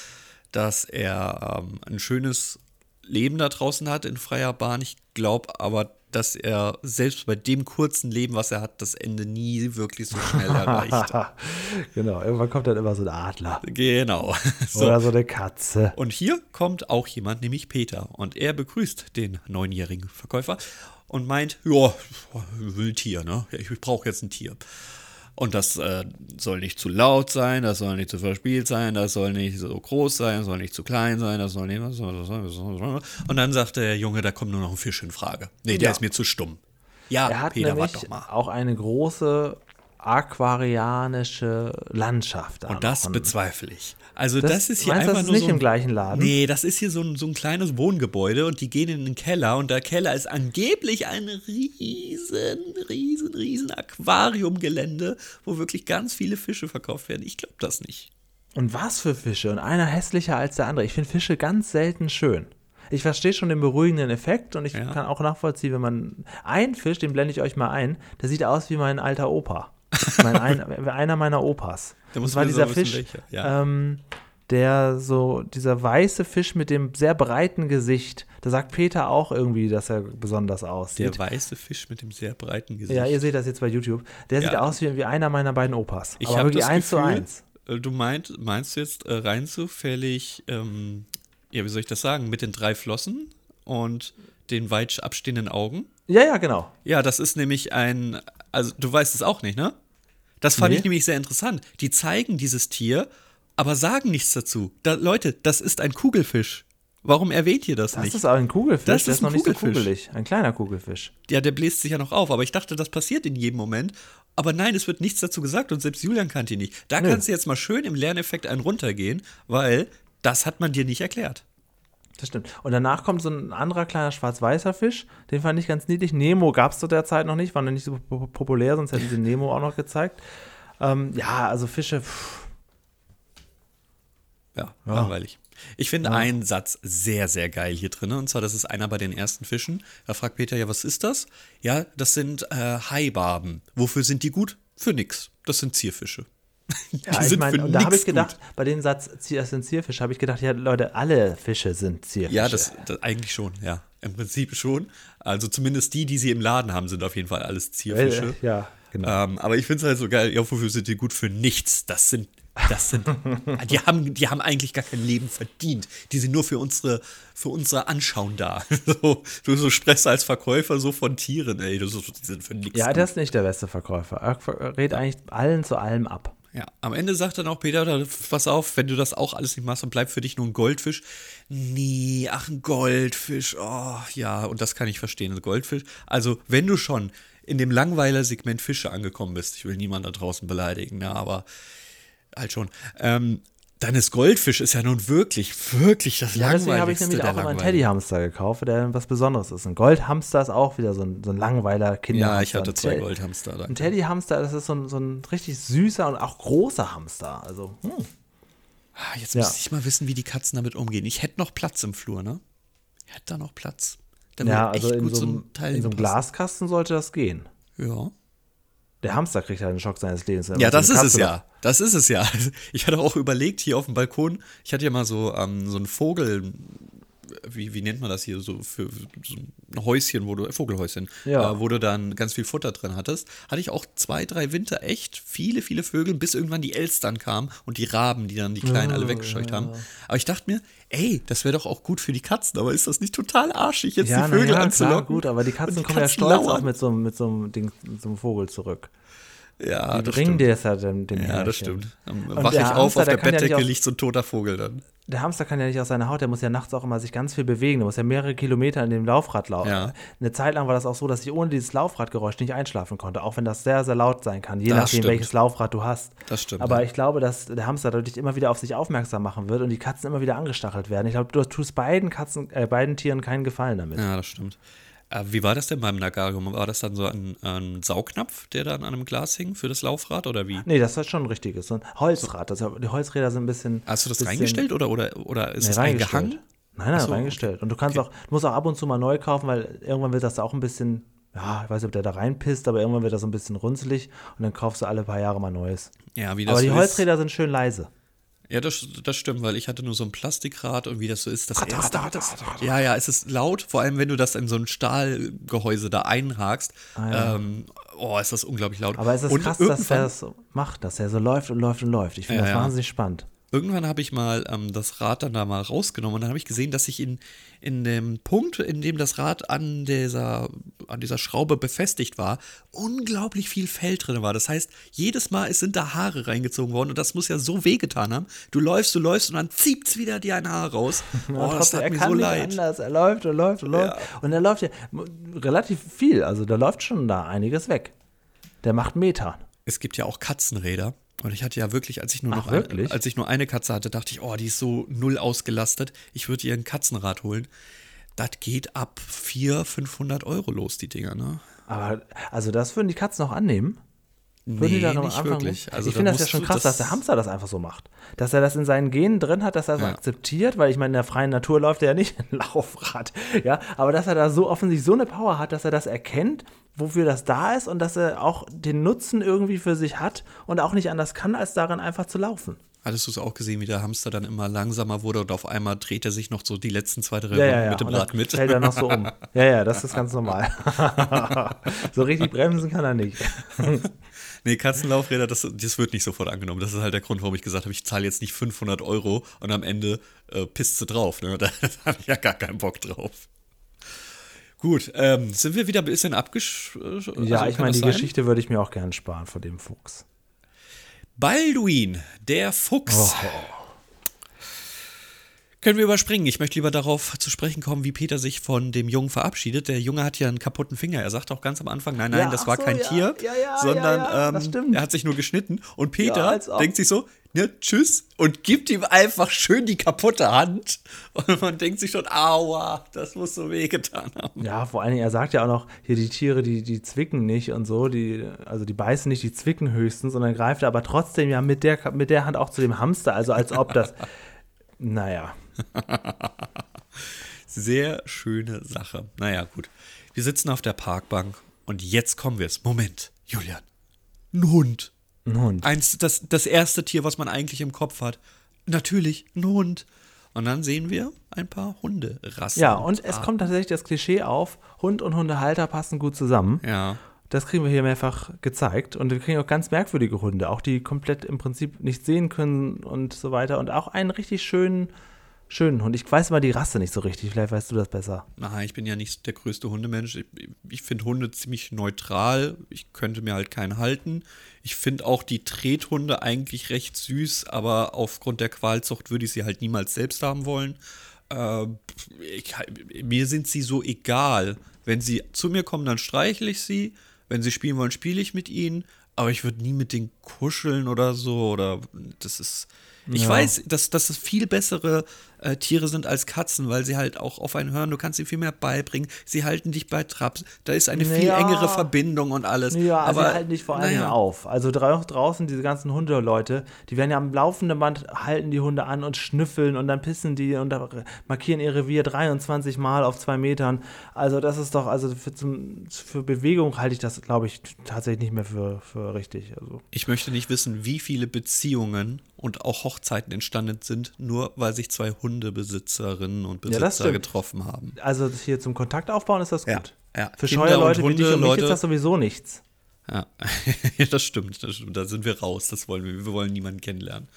dass er ähm, ein schönes Leben da draußen hat in freier Bahn. Ich glaube aber, dass er selbst bei dem kurzen Leben, was er hat, das Ende nie wirklich so schnell erreicht. genau, irgendwann kommt dann immer so ein Adler. genau. So. Oder so eine Katze. Und hier kommt auch jemand, nämlich Peter. Und er begrüßt den neunjährigen Verkäufer und meint, ja, ich will ein Tier, ne? Ich brauche jetzt ein Tier. Und das äh, soll nicht zu laut sein, das soll nicht zu verspielt sein, das soll nicht so groß sein, das soll nicht zu klein sein, das soll nicht. Und dann sagt der Junge, da kommt nur noch ein Fisch in Frage. Nee, der Ja. ist mir zu stumm. Ja, Er hat Peter, warte nämlich doch mal. auch eine große aquarianische Landschaft. da Und das bezweifle ich. Also Das- das, ist hier meinst einfach das ist nur nicht so ein, im gleichen Laden? Nee, das ist hier so ein, so ein kleines Wohngebäude und die gehen in den Keller und der Keller ist angeblich ein riesen, riesen, riesen Aquariumgelände, wo wirklich ganz viele Fische verkauft werden. Ich glaube das nicht. Und was für Fische? Und einer hässlicher als der andere. Ich finde Fische ganz selten schön. Ich verstehe schon den beruhigenden Effekt und ich Ja. kann auch nachvollziehen, wenn man. Ein Fisch, den blende ich euch mal ein, der sieht aus wie mein alter Opa. mein ein, einer meiner Opas. Da muss so dieser wissen, Fisch. Ja. ähm, der so, dieser weiße Fisch mit dem sehr breiten Gesicht. Da sagt Peter auch irgendwie, dass er besonders aussieht. Der weiße Fisch mit dem sehr breiten Gesicht. ja, ihr seht das jetzt bei YouTube. Der sieht Ja. aus wie, wie einer meiner beiden Opas. ich aber habe wirklich eins Gefühl, zu eins. äh, du meint, meinst du jetzt äh, rein zufällig, ähm, ja, wie soll ich das sagen, mit den drei Flossen und den weit abstehenden Augen? Ja, ja, genau. Ja, das ist nämlich ein, also du weißt es auch nicht, ne? Das fand Nee. ich nämlich sehr interessant. Die zeigen dieses Tier, aber sagen nichts dazu. Da, Leute, das ist ein Kugelfisch. Warum erwähnt ihr das, Das nicht? ist aber ein Kugelfisch, Das der ist ist noch nicht so kugelig. Ein kleiner Kugelfisch. ja, der bläst sich ja noch auf, aber ich dachte, das passiert in jedem Moment. Aber nein, es wird nichts dazu gesagt und selbst Julian kannte ihn nicht. Da Nö. kannst du jetzt mal schön im Lerneffekt einen runtergehen, weil das hat man dir nicht erklärt. Das stimmt. Und danach kommt so ein anderer kleiner schwarz-weißer Fisch. Den fand ich ganz niedlich. Nemo gab es zu der Zeit noch nicht, war noch nicht so po- populär, sonst hätten sie Nemo auch noch gezeigt. Ähm, ja, also Fische. Pff, Ja, langweilig. Ich finde einen Satz sehr, sehr geil hier drin. Und zwar, das ist einer bei den ersten Fischen. Da fragt Peter, ja, was ist das? Ja, das sind äh, Haibarben. Wofür sind die gut? Für nix. Das sind Zierfische. die ja, ich sind meine, für und da habe ich gedacht, bei dem Satz, das sind Zierfische, habe ich gedacht, ja, Leute, alle Fische sind Gut. Zierfische. Ja, das, das eigentlich schon, ja. Im Prinzip schon. Also zumindest die, die sie im Laden haben, sind auf jeden Fall alles Zierfische. Äh, Ja, genau. Ähm, aber ich finde es halt so geil, ja, wofür sind die gut für nichts? Das sind, das sind, die haben, die haben eigentlich gar kein Leben verdient. Die sind nur für unsere, für unsere Anschauen da. So, du so sprichst als Verkäufer so von Tieren, ey, das ist, die sind für nichts. ja, gut. der ist nicht der beste Verkäufer. Er rät eigentlich allen zu allem ab. Ja, am Ende sagt dann auch Peter, pass auf, wenn du das auch alles nicht machst, dann bleibt für dich nur ein Goldfisch. Nee, ach, ein Goldfisch, oh, ja, und das kann ich verstehen, ein Goldfisch. Also, wenn du schon in dem Langweiler-Segment Fische angekommen bist, ich will niemanden da draußen beleidigen, ja, aber halt schon, ähm, ist Goldfisch ist ja nun wirklich, wirklich das Ja, deswegen habe ich nämlich auch immer einen. Teddyhamster gekauft, der was Besonderes ist. Ein Goldhamster ist auch wieder so ein, so ein langweiler Kinderhamster. Ja, ich hatte zwei Goldhamster da. Ein Teddyhamster, das ist so ein, so ein richtig süßer und auch großer Hamster. Also, hm. Ah, Jetzt Ja. müsste ich mal wissen, wie die Katzen damit umgehen. Ich hätte noch Platz im Flur, ne? Ich hätte da noch Platz. Ja, echt also in gut so, ein einem, Teil in so einem. Glaskasten sollte das gehen. Ja. Der Hamster kriegt halt einen Schock seines Lebens. Ja, das ist es ja. Das ist es ja. Ich hatte auch überlegt, hier auf dem Balkon, ich hatte ja mal so, ähm, so einen Vogel, wie, wie nennt man das hier, so für so ein Häuschen, wo du, Vogelhäuschen, Ja. äh, wo du dann ganz viel Futter drin hattest, hatte ich auch zwei, drei Winter echt viele, viele Vögel, bis irgendwann die Elstern kamen und die Raben, die dann die Kleinen alle weggescheucht haben. Aber ich dachte mir, ey, das wäre doch auch gut für die Katzen, aber ist das nicht total arschig, jetzt Ja, die Vögel ja, anzulocken? gut, aber die Und Katzen kommen ja Katzen stolz lauern. auch mit so, einem- mit, so einem Ding, mit so einem Vogel zurück. Ja, Die das bringen stimmt. dir es ja dem, dem Ja, das stimmt. Dann wache ich der auf, Hamster, auf der der ja Bettdecke auf- liegt so ein toter Vogel dann. Der Hamster kann ja nicht aus seiner Haut, der muss ja nachts auch immer sich ganz viel bewegen. Der muss ja mehrere Kilometer in dem Laufrad laufen. Ja. Eine Zeit lang war das auch so, dass ich ohne dieses Laufradgeräusch nicht einschlafen konnte, auch wenn das sehr, sehr laut sein kann, je Das nachdem, stimmt. welches Laufrad du hast. Das stimmt, Aber ja. ich glaube, dass der Hamster dadurch immer wieder auf sich aufmerksam machen wird und die Katzen immer wieder angestachelt werden. Ich glaube, du tust beiden Katzen, äh, beiden Tieren keinen Gefallen damit. Ja, das stimmt. Äh, wie war das denn beim Nagarium? War das dann so ein, ein Saugnapf, der dann an einem Glas hing für das Laufrad oder wie? Nee, das ist schon ein richtiges. So ein Holzrad. Das, die Holzräder sind ein bisschen. Hast du das bisschen, reingestellt oder, oder, oder ist Nee, es eingehangen? Nein, nein, so, reingestellt. Und du kannst Okay. auch, du musst auch ab und zu mal neu kaufen, weil irgendwann wird das auch ein bisschen, ja, ich weiß nicht, ob der da reinpisst, aber irgendwann wird das so ein bisschen runzelig und dann kaufst du alle paar Jahre mal neues. Ja, wie das Aber die Holzräder sind schön leise. Ja, das, das stimmt, weil ich hatte nur so ein Plastikrad und wie das so ist, das erste hat das. Ja, ja, es ist laut, vor allem wenn du das in so ein Stahlgehäuse da einhakst. Ähm, oh, ist das unglaublich laut. Ah, Aber es ist und krass, dass er das macht, dass er so läuft und läuft und läuft. Ich finde Ja, das ja. wahnsinnig spannend. Irgendwann habe ich mal ähm, das Rad dann da mal rausgenommen und dann habe ich gesehen, dass sich in, in dem Punkt, in dem das Rad an dieser, an dieser Schraube befestigt war, unglaublich viel Fell drin war. Das heißt, jedes Mal es sind da Haare reingezogen worden und das muss ja so wehgetan haben. Du läufst, du läufst und dann zieht's wieder dir ein Haar raus. Ja, Oh, das tat er mir kann so leid. anders. Er läuft und läuft und läuft. Und er läuft ja relativ viel. Also da läuft schon da einiges weg. Der macht Meter. Es gibt ja auch Katzenräder. Und ich hatte ja wirklich, als ich nur Ach, noch ein, als ich nur eine Katze hatte, dachte ich, oh, die ist so null ausgelastet. Ich würde ihr ein Katzenrad holen. Das geht ab 400, 500 Euro los, die Dinger, ne? Aber also das würden die Katzen auch annehmen. Würden die da am Anfang wirklich. Also ich finde das ja schon krass, dass der Hamster das einfach so macht. Dass er das in seinen Genen drin hat, dass er das Ja. akzeptiert, weil ich meine, in der freien Natur läuft er ja nicht ein Laufrad. Ja, aber dass er da so offensichtlich so eine Power hat, dass er das erkennt, wofür das da ist und dass er auch den Nutzen irgendwie für sich hat und auch nicht anders kann, als darin einfach zu laufen. Hattest du es auch gesehen, wie der Hamster dann immer langsamer wurde und auf einmal dreht er sich noch so die letzten zwei, drei Ja, Runden ja, mit dem dann Rad mit? Fällt er noch so um. Ja, ja, das ist ganz normal. so richtig bremsen kann er nicht. Nee, Katzenlaufräder, das, das wird nicht sofort angenommen. Das ist halt der Grund, warum ich gesagt habe, ich zahle jetzt nicht 500 Euro und am Ende äh, pisst sie drauf. Ne? Da, da habe ich ja gar keinen Bock drauf. Gut, ähm, sind wir wieder ein bisschen abgesch... also Ja, ich meine, die sein? Geschichte würde ich mir auch gern sparen von dem Fuchs. Balduin, der Fuchs. Oh. Können wir überspringen. Ich möchte lieber darauf zu sprechen kommen, wie Peter sich von dem Jungen verabschiedet. Der Junge hat ja einen kaputten Finger. Er sagt auch ganz am Anfang, nein, nein, Ja, das war so, kein ja, Tier, ja, ja, sondern ja, ja, das ähm, stimmt. er hat sich nur geschnitten. Und Peter denkt sich so, ne, tschüss, und gibt ihm einfach schön die kaputte Hand. Und man denkt sich schon, aua, das muss so wehgetan haben. Ja, vor allen Dingen, er sagt ja auch noch, hier die Tiere, die, die zwicken nicht und so, die, also die beißen nicht, die zwicken höchstens und dann greift er aber trotzdem ja mit der, mit der Hand auch zu dem Hamster, also als ob das, naja. Sehr schöne Sache. Naja, gut. Wir sitzen auf der Parkbank und jetzt kommen wir es. Moment, Julian. Ein Hund. Ein Hund. Eins, das, das erste Tier, was man eigentlich im Kopf hat. Natürlich, ein Hund. Und dann sehen wir ein paar Hunderassen. Ja, und es kommt tatsächlich das Klischee auf, Hund und Hundehalter passen gut zusammen. Ja. Das kriegen wir hier mehrfach gezeigt. Und wir kriegen auch ganz merkwürdige Hunde, auch die komplett im Prinzip nicht sehen können und so weiter. Und auch einen richtig schönen, schönen Hund. Ich weiß immer die Rasse nicht so richtig, vielleicht weißt du das besser. Na, ich bin ja nicht der größte Hundemensch. Ich, ich finde Hunde ziemlich neutral. Ich könnte mir halt keinen halten. Ich finde auch die Trethunde eigentlich recht süß, aber aufgrund der Qualzucht würde ich sie halt niemals selbst haben wollen. Äh, ich, mir sind sie so egal. Wenn sie zu mir kommen, dann streichle ich sie. Wenn sie spielen wollen, spiele ich mit ihnen. Aber ich würde nie mit denen kuscheln oder so. Oder das ist. Ich Ja. weiß, dass, dass es viel bessere äh, Tiere sind als Katzen, weil sie halt auch auf einen hören. Du kannst ihnen viel mehr beibringen. Sie halten dich bei Trabs. Da ist eine viel Ja. engere Verbindung und alles. Ja, aber aber sie halten dich vor Dingen naja. auf. Also drau draußen diese ganzen Hundeleute, die werden ja am laufenden Band, halten die Hunde an und schnüffeln und dann pissen die und markieren ihr Revier 23 Mal auf zwei Metern. Also das ist doch, also für, zum, für Bewegung halte ich das, glaube ich, tatsächlich nicht mehr für, für richtig. Also Ich möchte nicht wissen, wie viele Beziehungen und auch Hochzeiten entstanden sind, nur weil sich zwei Hundebesitzerinnen und Ja, Besitzer stimmt. getroffen haben. Also hier zum Kontakt aufbauen ist das Ja, gut. ja. Für Kinder scheue Leute wie dich Hunde, und mich Leute- ist das sowieso nichts. Ja, Ja, das stimmt, das stimmt. Da sind wir raus. Das wollen wir. Wir wollen niemanden kennenlernen.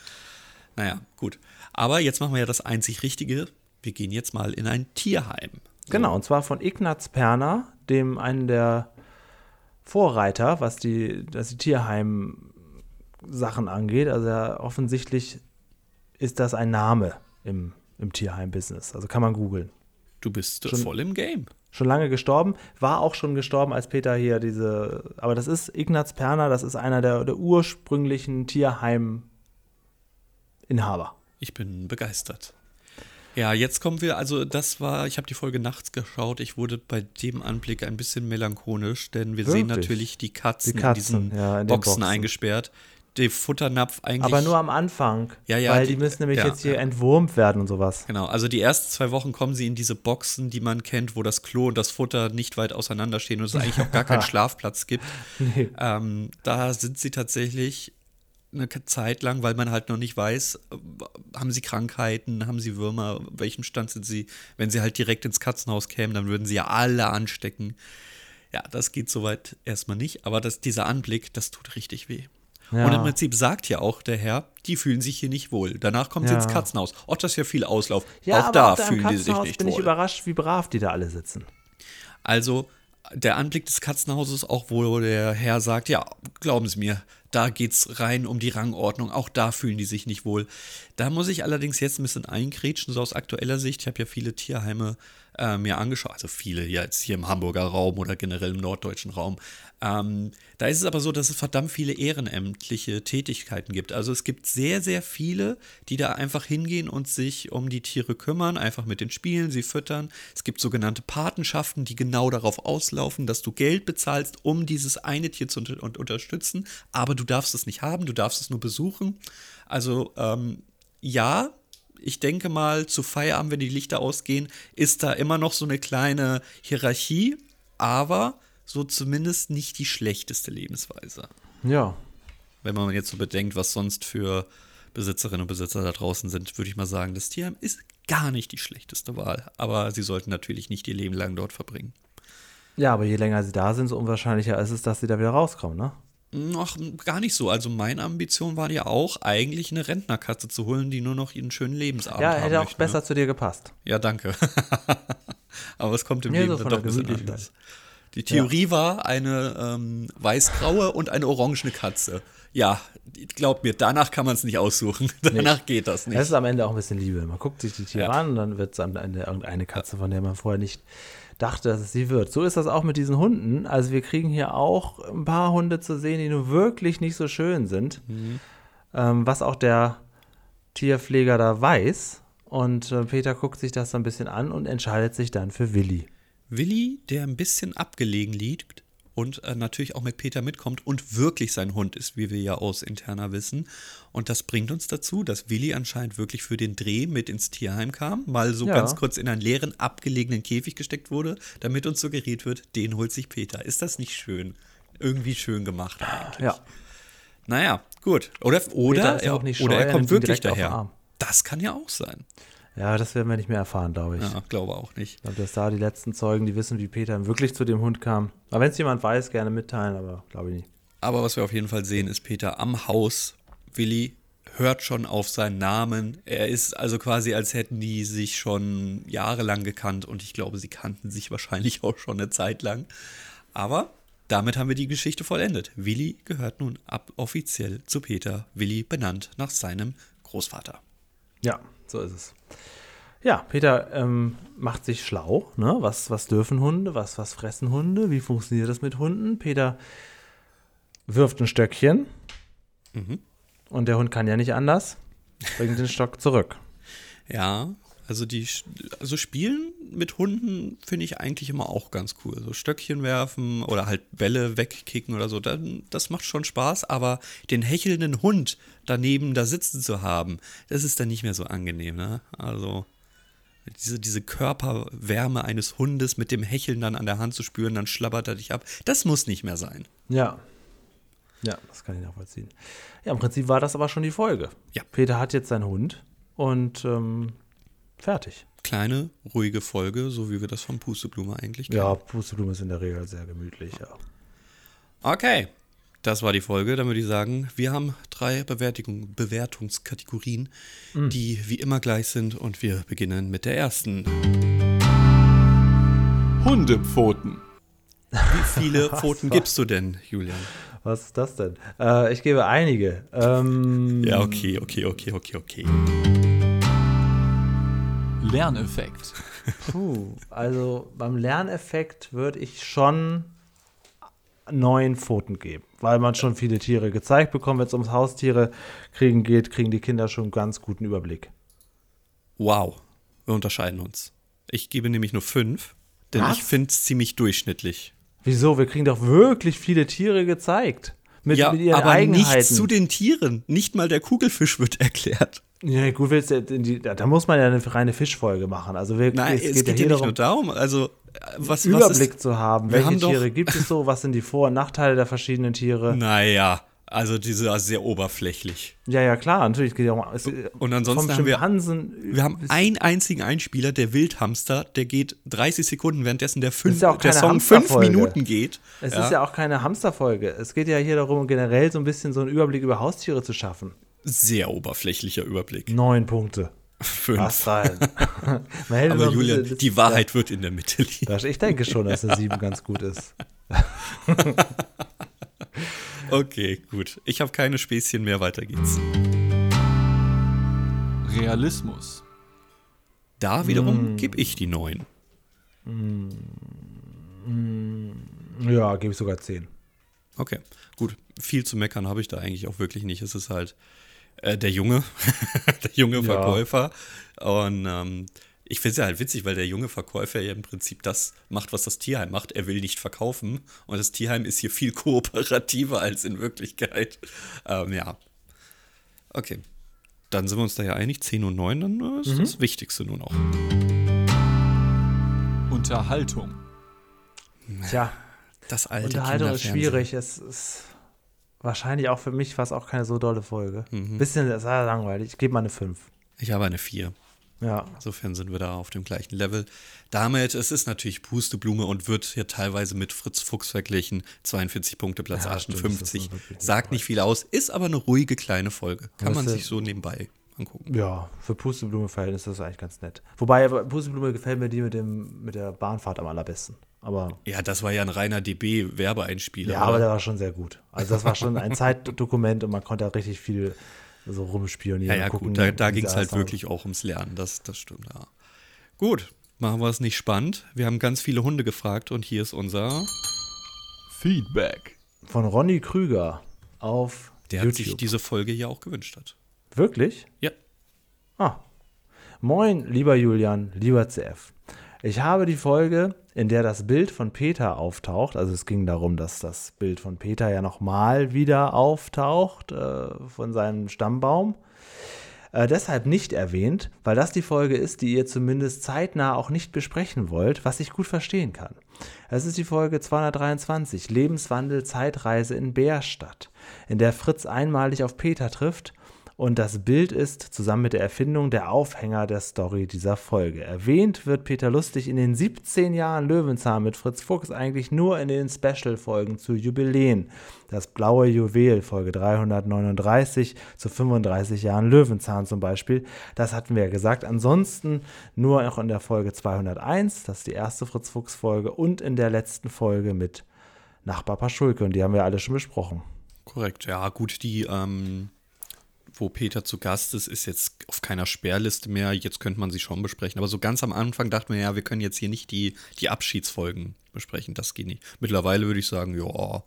Naja, gut. Aber jetzt machen wir ja das einzig Richtige. Wir gehen jetzt mal in ein Tierheim. Genau, und zwar von Ignaz Perner, dem einen der Vorreiter, was die, was die Tierheim-Sachen angeht. Also er, offensichtlich ist das ein Name im, im Tierheim-Business. Also kann man googeln. Du bist Schon- voll im Game. Schon lange gestorben, war auch schon gestorben, als Peter hier diese. Aber das ist Ignaz Perner, das ist einer der, der ursprünglichen Tierheim-Inhaber. Ich bin begeistert. Ja, jetzt kommen wir, also das war, ich habe die Folge nachts geschaut, ich wurde bei dem Anblick ein bisschen melancholisch, denn wir sehen Wirklich? natürlich die Katzen, Die Katzen, in diesen ja, in Boxen, Boxen. eingesperrt. Der Futternapf eigentlich. Aber nur am Anfang. Ja, ja, Weil die- die, müssen nämlich ja, jetzt hier ja. entwurmt werden und sowas. Genau, also die ersten zwei Wochen kommen sie in diese Boxen, die man kennt, wo das Klo und das Futter nicht weit auseinander stehen und es eigentlich auch gar keinen Schlafplatz gibt. Nee. Ähm, da sind sie tatsächlich eine Zeit lang, weil man halt noch nicht weiß, äh, haben sie Krankheiten, haben sie Würmer, welchem Stand sind sie. Wenn sie halt direkt ins Katzenhaus kämen, dann würden sie ja alle anstecken. Ja, das geht soweit erstmal nicht, aber das, dieser Anblick, das tut richtig weh. Ja. Und im Prinzip sagt ja auch der Herr, die fühlen sich hier nicht wohl. Danach sie Ja. ins Katzenhaus. Auch das ist ja viel Auslauf. Ja, auch da da fühlen die sich nicht bin ich wohl. überrascht, wie brav die da alle sitzen. Also der Anblick des Katzenhauses, auch wo der Herr sagt, ja, glauben Sie mir, da geht's rein um die Rangordnung, auch da fühlen die sich nicht wohl. Da muss ich allerdings jetzt ein bisschen einkrätschen, so aus aktueller Sicht. Ich habe ja viele Tierheime äh, mir angeschaut, also viele jetzt hier im Hamburger Raum oder generell im norddeutschen Raum. Ähm, da ist es aber so, dass es verdammt viele ehrenämtliche Tätigkeiten gibt. Also es gibt sehr, sehr viele, die da einfach hingehen und sich um die Tiere kümmern, einfach mit den Spielen, sie füttern. Es gibt sogenannte Patenschaften, die genau darauf auslaufen, dass du Geld bezahlst, um dieses eine Tier zu unter unterstützen, aber du darfst es nicht haben, du darfst es nur besuchen. Also ähm, ja, ich denke mal, zu Feierabend, wenn die Lichter ausgehen, ist da immer noch so eine kleine Hierarchie, aber so zumindest nicht die schlechteste Lebensweise. Ja. Wenn man jetzt so bedenkt, was sonst für Besitzerinnen und Besitzer da draußen sind, würde ich mal sagen, das Tierheim ist gar nicht die schlechteste Wahl. Aber sie sollten natürlich nicht ihr Leben lang dort verbringen. Ja, aber je länger sie da sind, so unwahrscheinlicher ist es, dass sie da wieder rauskommen, ne? Noch gar nicht so. Also meine Ambition war ja auch, eigentlich eine Rentnerkatze zu holen, die nur noch ihren schönen Lebensabend Ja, haben hätte auch möchte, besser Ne? zu dir gepasst. Ja, danke. Aber es kommt im Ja, Leben so doch ein bisschen anders. Die Theorie war eine ähm, weißgraue und eine orangene Katze. Ja, glaub mir, danach kann man es nicht aussuchen. Danach geht das nicht. Es ist am Ende auch ein bisschen Liebe. Man guckt sich die Tiere Ja. an und dann wird es am Ende irgendeine Katze, von der man vorher nicht dachte, dass es sie wird. So ist das auch mit diesen Hunden. Also wir kriegen hier auch ein paar Hunde zu sehen, die nun wirklich nicht so schön sind. Mhm. Ähm, was auch der Tierpfleger da weiß. Und äh, Peter guckt sich das so ein bisschen an und entscheidet sich dann für Willi. Willi, der ein bisschen abgelegen liegt und äh, natürlich auch mit Peter mitkommt und wirklich sein Hund ist, wie wir ja aus interner wissen. Und das bringt uns dazu, dass Willi anscheinend wirklich für den Dreh mit ins Tierheim kam, mal so Ja. ganz kurz in einen leeren, abgelegenen Käfig gesteckt wurde, damit uns suggeriert wird, den holt sich Peter. Ist das nicht schön? Irgendwie schön gemacht eigentlich. Ja. Naja, gut. Oder, oder, nicht oder er er kommt wirklich daher. Das kann ja auch sein. Ja, das werden wir nicht mehr erfahren, glaube ich. Ja, glaube auch nicht. Ich glaube, dass da die letzten Zeugen, die wissen, wie Peter wirklich zu dem Hund kam. Aber wenn es jemand weiß, gerne mitteilen, aber glaube ich nicht. Aber was wir auf jeden Fall sehen, ist Peter am Haus. Willi hört schon auf seinen Namen. Er ist also quasi, als hätten die sich schon jahrelang gekannt und ich glaube, sie kannten sich wahrscheinlich auch schon eine Zeit lang. Aber damit haben wir die Geschichte vollendet. Willi gehört nun ab offiziell zu Peter. Willi benannt nach seinem Großvater. Ja, so ist es. Ja, Peter ähm, macht sich schlau. Ne? Was, was dürfen Hunde? Was, was fressen Hunde? Wie funktioniert das mit Hunden? Peter wirft ein Stöckchen. Und der Hund kann ja nicht anders. Bringt den Stock zurück. Ja, also die also Spielen mit Hunden finde ich eigentlich immer auch ganz cool. So Stöckchen werfen oder halt Bälle wegkicken oder so, dann, das macht schon Spaß, aber den hechelnden Hund daneben da sitzen zu haben, das ist dann nicht mehr so angenehm, ne? Also diese, diese Körperwärme eines Hundes mit dem Hecheln dann an der Hand zu spüren, dann schlabbert er dich ab, das muss nicht mehr sein. Ja. Ja, das kann ich nachvollziehen. Ja, im Prinzip war das aber schon die Folge. Ja. Peter hat jetzt seinen Hund und ähm, fertig. Kleine, ruhige Folge, so wie wir das von Pusteblume eigentlich kennen. Ja, Pusteblume ist in der Regel sehr gemütlich, ja. Okay, das war die Folge. Dann würde ich sagen, wir haben drei Bewertung, Bewertungskategorien, die wie immer gleich sind und wir beginnen mit der ersten. Hundepfoten. Wie viele Pfoten gibst du denn, Julian? Was ist das denn? Äh, ich gebe einige. Ähm, Ja, okay, okay, okay, okay, okay. Lerneffekt. Puh, also beim Lerneffekt würde ich schon neun Pfoten geben, weil man schon viele Tiere gezeigt bekommt. Wenn es ums Haustiere kriegen geht, kriegen die Kinder schon einen ganz guten Überblick. Wow. Wir unterscheiden uns. Ich gebe nämlich nur fünf, denn Was? ich finde es ziemlich durchschnittlich. Wieso? Wir kriegen doch wirklich viele Tiere gezeigt. Mit, ja, mit ihren aber Eigenheiten. nichts zu den Tieren. Nicht mal der Kugelfisch wird erklärt. Ja, gut, willst du, die, da muss man ja eine reine Fischfolge machen. Also wir, Nein, es, geht, ja, hier nicht nur darum. Also, äh, was, Überblick was ist, zu haben. Welche haben doch- Tiere gibt es so? Was sind die Vor- und Nachteile der verschiedenen Tiere? Naja, also diese ist sehr oberflächlich. Ja, ja, klar, natürlich geht ja um. Es, Und ansonsten haben wir-. Wir haben einen einzigen Einspieler, der Wildhamster, der geht 30 Sekunden, währenddessen der, fünf, ja der Song fünf. Minuten geht. Es ist ja auch keine Hamsterfolge. Es geht ja hier darum, generell so ein bisschen so einen Überblick über Haustiere zu schaffen. Sehr oberflächlicher Überblick. Neun Punkte. Fünf. Aber Julian, bisschen- die Wahrheit wird in der Mitte liegen. Ja, ich denke schon, dass eine 7 ganz gut ist. Okay, gut. Ich habe keine Späßchen mehr, weiter geht's. Realismus. Da Mm. wiederum gebe ich die neun. Ja, gebe ich sogar 10. Okay, gut. Viel zu meckern habe ich da eigentlich auch wirklich nicht. Es ist halt äh, der Junge, der junge Ja. Verkäufer. Und ähm, ich finde es ja halt witzig, weil der junge Verkäufer ja im Prinzip das macht, was das Tierheim macht. Er will nicht verkaufen. Und das Tierheim ist hier viel kooperativer als in Wirklichkeit. Ähm, ja. Okay. Dann sind wir uns da ja einig. 10 und 9, dann äh, ist das Wichtigste nur noch. Unterhaltung. Tja, Das alte Unterhaltung ist schwierig. Es ist wahrscheinlich auch für mich fast auch keine so dolle Folge. Mhm. Bisschen sehr langweilig. Ich gebe mal eine 5. Ich habe eine 4. Ja. Insofern sind wir da auf dem gleichen Level. Damit, es ist natürlich Pusteblume und wird hier teilweise mit Fritz Fuchs verglichen. 42 Punkte, Platz Ja, stimmt, das 58. ist wirklich Sagt nicht viel aus, ist aber eine ruhige kleine Folge. Kann man sich so nebenbei angucken. Ja, für Pusteblume-Verhältnisse ist das eigentlich ganz nett. Wobei, aber Pusteblume gefällt mir die mit, dem, mit der Bahnfahrt am allerbesten. Aber Ja, das war ja ein reiner DB-Werbeeinspieler. ja, aber der war schon sehr gut. Also das war schon ein Zeitdokument und man konnte da richtig viel so rumspionieren. ja, ja, gucken, gut, da, da ging es halt wirklich auch ums Lernen. Das, das stimmt, ja. Gut, machen wir es nicht spannend. Wir haben ganz viele Hunde gefragt und hier ist unser. Feedback. Von Ronny Krüger auf Der hat YouTube. sich diese Folge ja auch gewünscht hat. Wirklich? Ja. Ah. Moin, lieber Julian, lieber CF. Ich habe die Folge, in der das Bild von Peter auftaucht, also es ging darum, dass das Bild von Peter ja nochmal wieder auftaucht äh, von seinem Stammbaum, äh, deshalb nicht erwähnt, weil das die Folge ist, die ihr zumindest zeitnah auch nicht besprechen wollt, was ich gut verstehen kann. Es ist die Folge 223, Lebenswandel, Zeitreise in Bärstadt, in der Fritz einmalig auf Peter trifft und das Bild ist zusammen mit der Erfindung der Aufhänger der Story dieser Folge. Erwähnt wird Peter Lustig in den 17 Jahren Löwenzahn mit Fritz Fuchs eigentlich nur in den Special-Folgen zu Jubiläen. Das blaue Juwel, Folge 339 zu 35 Jahren Löwenzahn zum Beispiel. Das hatten wir ja gesagt. Ansonsten nur noch in der Folge 201, das ist die erste Fritz Fuchs-Folge, und in der letzten Folge mit Nachbar Paschulke. Und die haben wir alle schon besprochen. Korrekt, ja, gut, die, ähm, wo Peter zu Gast ist, ist jetzt auf keiner Sperrliste mehr. Jetzt könnte man sie schon besprechen. Aber so ganz am Anfang dachten wir, ja, wir können jetzt hier nicht die, die Abschiedsfolgen besprechen. Das geht nicht. Mittlerweile würde ich sagen, ja,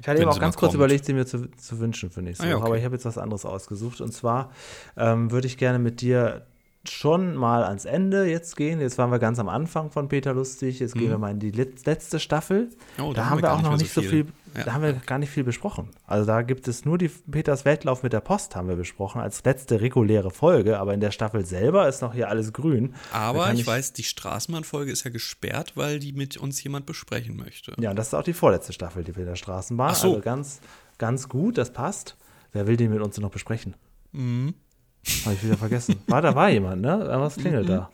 Ich hatte eben auch ganz kurz kommt. überlegt, sie mir zu, zu wünschen für nächste Ah ja, Woche, aber okay. ich habe jetzt was anderes ausgesucht. Und zwar ähm, würde ich gerne mit dir schon mal ans Ende jetzt gehen. Jetzt waren wir ganz am Anfang von Peter Lustig. Jetzt gehen wir mal in die letz- letzte Staffel. Mhm. Oh, da, haben wir auch noch nicht so viel, Ja. da haben wir gar nicht viel besprochen. Also da gibt es nur die Peters Weltlauf mit der Post haben wir besprochen als letzte reguläre Folge, aber in der Staffel selber ist noch hier alles grün. Aber kann ich weiß, die Straßenbahnfolge ist ja gesperrt, weil die mit uns jemand besprechen möchte. Ja, und das ist auch die vorletzte Staffel, die Peter Straßenbahn. Ach so. Also ganz, ganz gut, das passt. Wer will die mit uns noch besprechen? Mhm. Habe ich wieder vergessen. War, da war jemand, ne? Was klingelt da?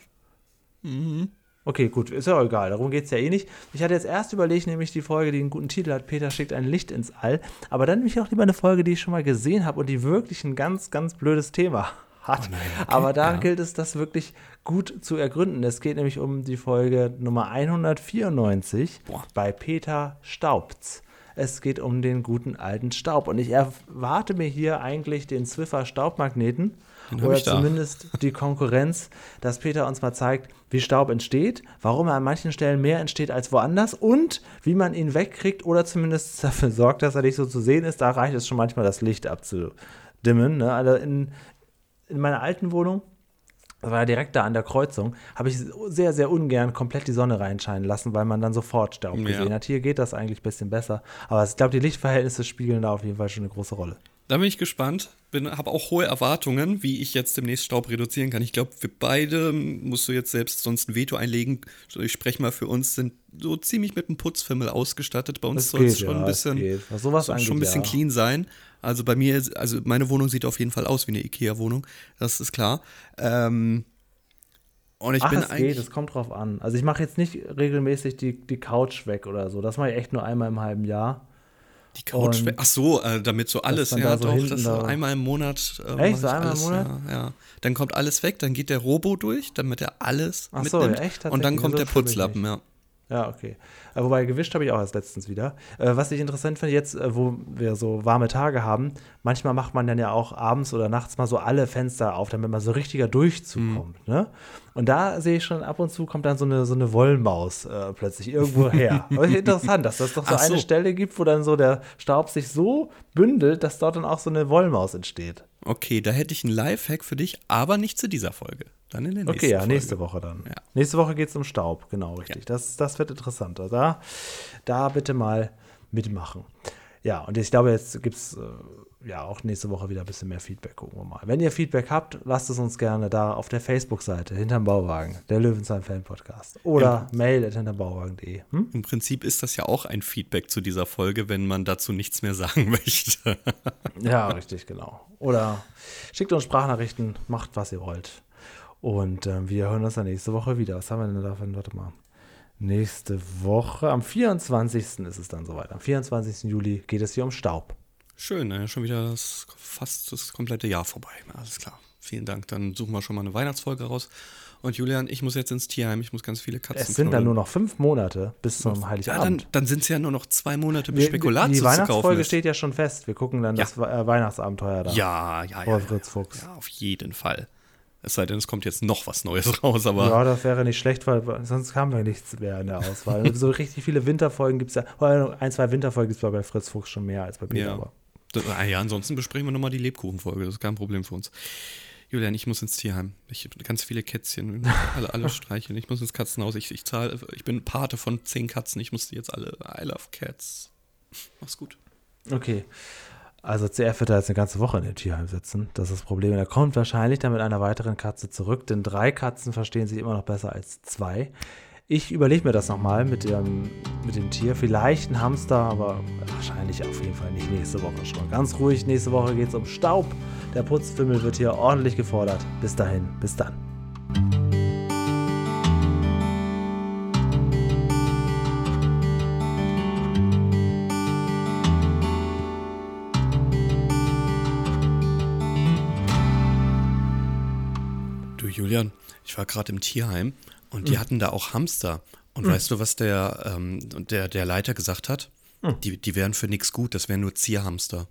Mhm. Okay, gut, ist ja auch egal, darum geht es ja eh nicht. Ich hatte jetzt erst überlegt, nämlich die Folge, die einen guten Titel hat, Peter schickt ein Licht ins All, aber dann nämlich auch lieber eine Folge, die ich schon mal gesehen habe und die wirklich ein ganz, ganz blödes Thema hat. Oh nein, okay, aber da ja. gilt es, das wirklich gut zu ergründen. Es geht nämlich um die Folge Nummer 194 Boah. bei Peter Staubz. Es geht um den guten alten Staub. Und ich erwarte mir hier eigentlich den Zwiffer Staubmagneten Den oder zumindest die Konkurrenz, dass Peter uns mal zeigt, wie Staub entsteht, warum er an manchen Stellen mehr entsteht als woanders und wie man ihn wegkriegt oder zumindest dafür sorgt, dass er nicht so zu sehen ist. Da reicht es schon manchmal, das Licht abzudimmen. Ne? Also in, in meiner alten Wohnung das war ja direkt da an der Kreuzung, habe ich sehr, sehr ungern komplett die Sonne reinscheinen lassen, weil man dann sofort Staub Ja. gesehen hat. Hier geht das eigentlich ein bisschen besser. Aber ich glaube, die Lichtverhältnisse spielen da auf jeden Fall schon eine große Rolle. Da bin ich gespannt. Bin, habe auch hohe Erwartungen, wie ich jetzt demnächst Staub reduzieren kann. Ich glaube, wir beide, musst du jetzt selbst sonst ein Veto einlegen, ich spreche mal für uns, sind so ziemlich mit einem Putzfimmel ausgestattet. Bei uns soll es schon ja, ein bisschen, sowas angeht, schon ein bisschen ja. clean sein. Also bei mir, also meine Wohnung sieht auf jeden Fall aus wie eine Ikea-Wohnung. Das ist klar. Ähm, und ich Ach, bin es eigentlich. geht, es kommt drauf an. Also ich mache jetzt nicht regelmäßig die, die Couch weg oder so. Das mache ich echt nur einmal im halben Jahr. Die Couch. Ach so, äh, damit so alles. Ja, so doch, das da- einmal im Monat. Äh, Echt? So einmal im alles, Monat? Ja, ja. Dann kommt alles weg, dann geht der Robo durch, damit er alles Ach so, mitnimmt. ja, echt? Und dann kommt So der Putzlappen, ja. Ja, okay. Äh, wobei gewischt habe ich auch erst letztens wieder. Äh, was ich interessant finde, jetzt, äh, wo wir so warme Tage haben, manchmal macht man dann ja auch abends oder nachts mal so alle Fenster auf, damit man so richtiger Durchzug Mhm. kommt. Ne? Und da sehe ich schon ab und zu kommt dann so eine, so eine Wollmaus äh, plötzlich irgendwo her. Aber interessant, dass das doch so so. eine Stelle gibt, wo dann so der Staub sich so bündelt, dass dort dann auch so eine Wollmaus entsteht. Okay, da hätte ich einen Lifehack für dich, aber nicht zu dieser Folge. Dann in der nächsten Okay, ja, Folge. nächste Woche dann. Ja. Nächste Woche geht es um Staub, genau, richtig. Das, das wird interessanter. Da, da bitte mal mitmachen. Ja, und ich glaube, jetzt gibt es äh, ja auch nächste Woche wieder ein bisschen mehr Feedback, gucken wir mal. Wenn ihr Feedback habt, lasst es uns gerne da auf der Facebook-Seite hinterm Bauwagen, der Löwenzahn Fan Podcast. Oder mail at hintermbauwagen.de. Hm? Im Prinzip ist das ja auch ein Feedback zu dieser Folge, wenn man dazu nichts mehr sagen möchte. Ja, richtig, genau. Oder schickt uns Sprachnachrichten, macht was ihr wollt. Und ähm, wir hören uns dann nächste Woche wieder. Was haben wir denn davon? Warte mal. Nächste Woche, am 24. ist es dann soweit. Am 24. Juli geht es hier um Staub. Schön, ne? schon wieder das, fast das komplette Jahr vorbei. Alles klar. Vielen Dank. Dann suchen wir schon mal eine Weihnachtsfolge raus. Und Julian, ich muss jetzt ins Tierheim. Ich muss ganz viele Katzen Es sind dann nur noch fünf Monate bis zum Ja, dann, Heiligabend. dann sind es ja nur noch zwei Monate, bis Spekulatius die Weihnachtsfolge steht ja schon fest. Wir gucken dann Ja. das äh, Weihnachtsabenteuer da. Ja, ja, ja. Vor Fritz. Fuchs. Ja, auf jeden Fall. Es sei denn, es kommt jetzt noch was Neues raus, aber Ja, das wäre nicht schlecht, weil sonst haben wir nichts mehr in der Auswahl. so richtig viele Winterfolgen gibt es ja. oder Ein, zwei Winterfolgen gibt es bei Fritz Fuchs schon mehr als bei Peter. Ja. Das, ah ja, ansonsten besprechen wir nochmal die Lebkuchenfolge. Das ist kein Problem für uns. Julian, ich muss ins Tierheim. Ich habe ganz viele Kätzchen. Alle, alle streicheln. Ich muss ins Katzenhaus. Ich, ich zahle, ich bin Pate von zehn Katzen. Ich muss die jetzt alle. I love cats. Mach's gut. Okay. Also CF wird da jetzt eine ganze Woche in dem Tierheim sitzen. Das ist das Problem. Und er kommt wahrscheinlich dann mit einer weiteren Katze zurück, denn drei Katzen verstehen sich immer noch besser als zwei. Ich überlege mir das nochmal mit dem, mit dem Tier. Vielleicht ein Hamster, aber wahrscheinlich auf jeden Fall nicht nächste Woche schon. Ganz ruhig, nächste Woche geht es um Staub. Der Putzfimmel wird hier ordentlich gefordert. Bis dahin, bis dann. Du, Julian, ich war gerade im Tierheim und die hatten da auch Hamster. Und weißt du, was der, ähm, der, der Leiter gesagt hat? Die, die wären für nichts gut, das wären nur Zierhamster.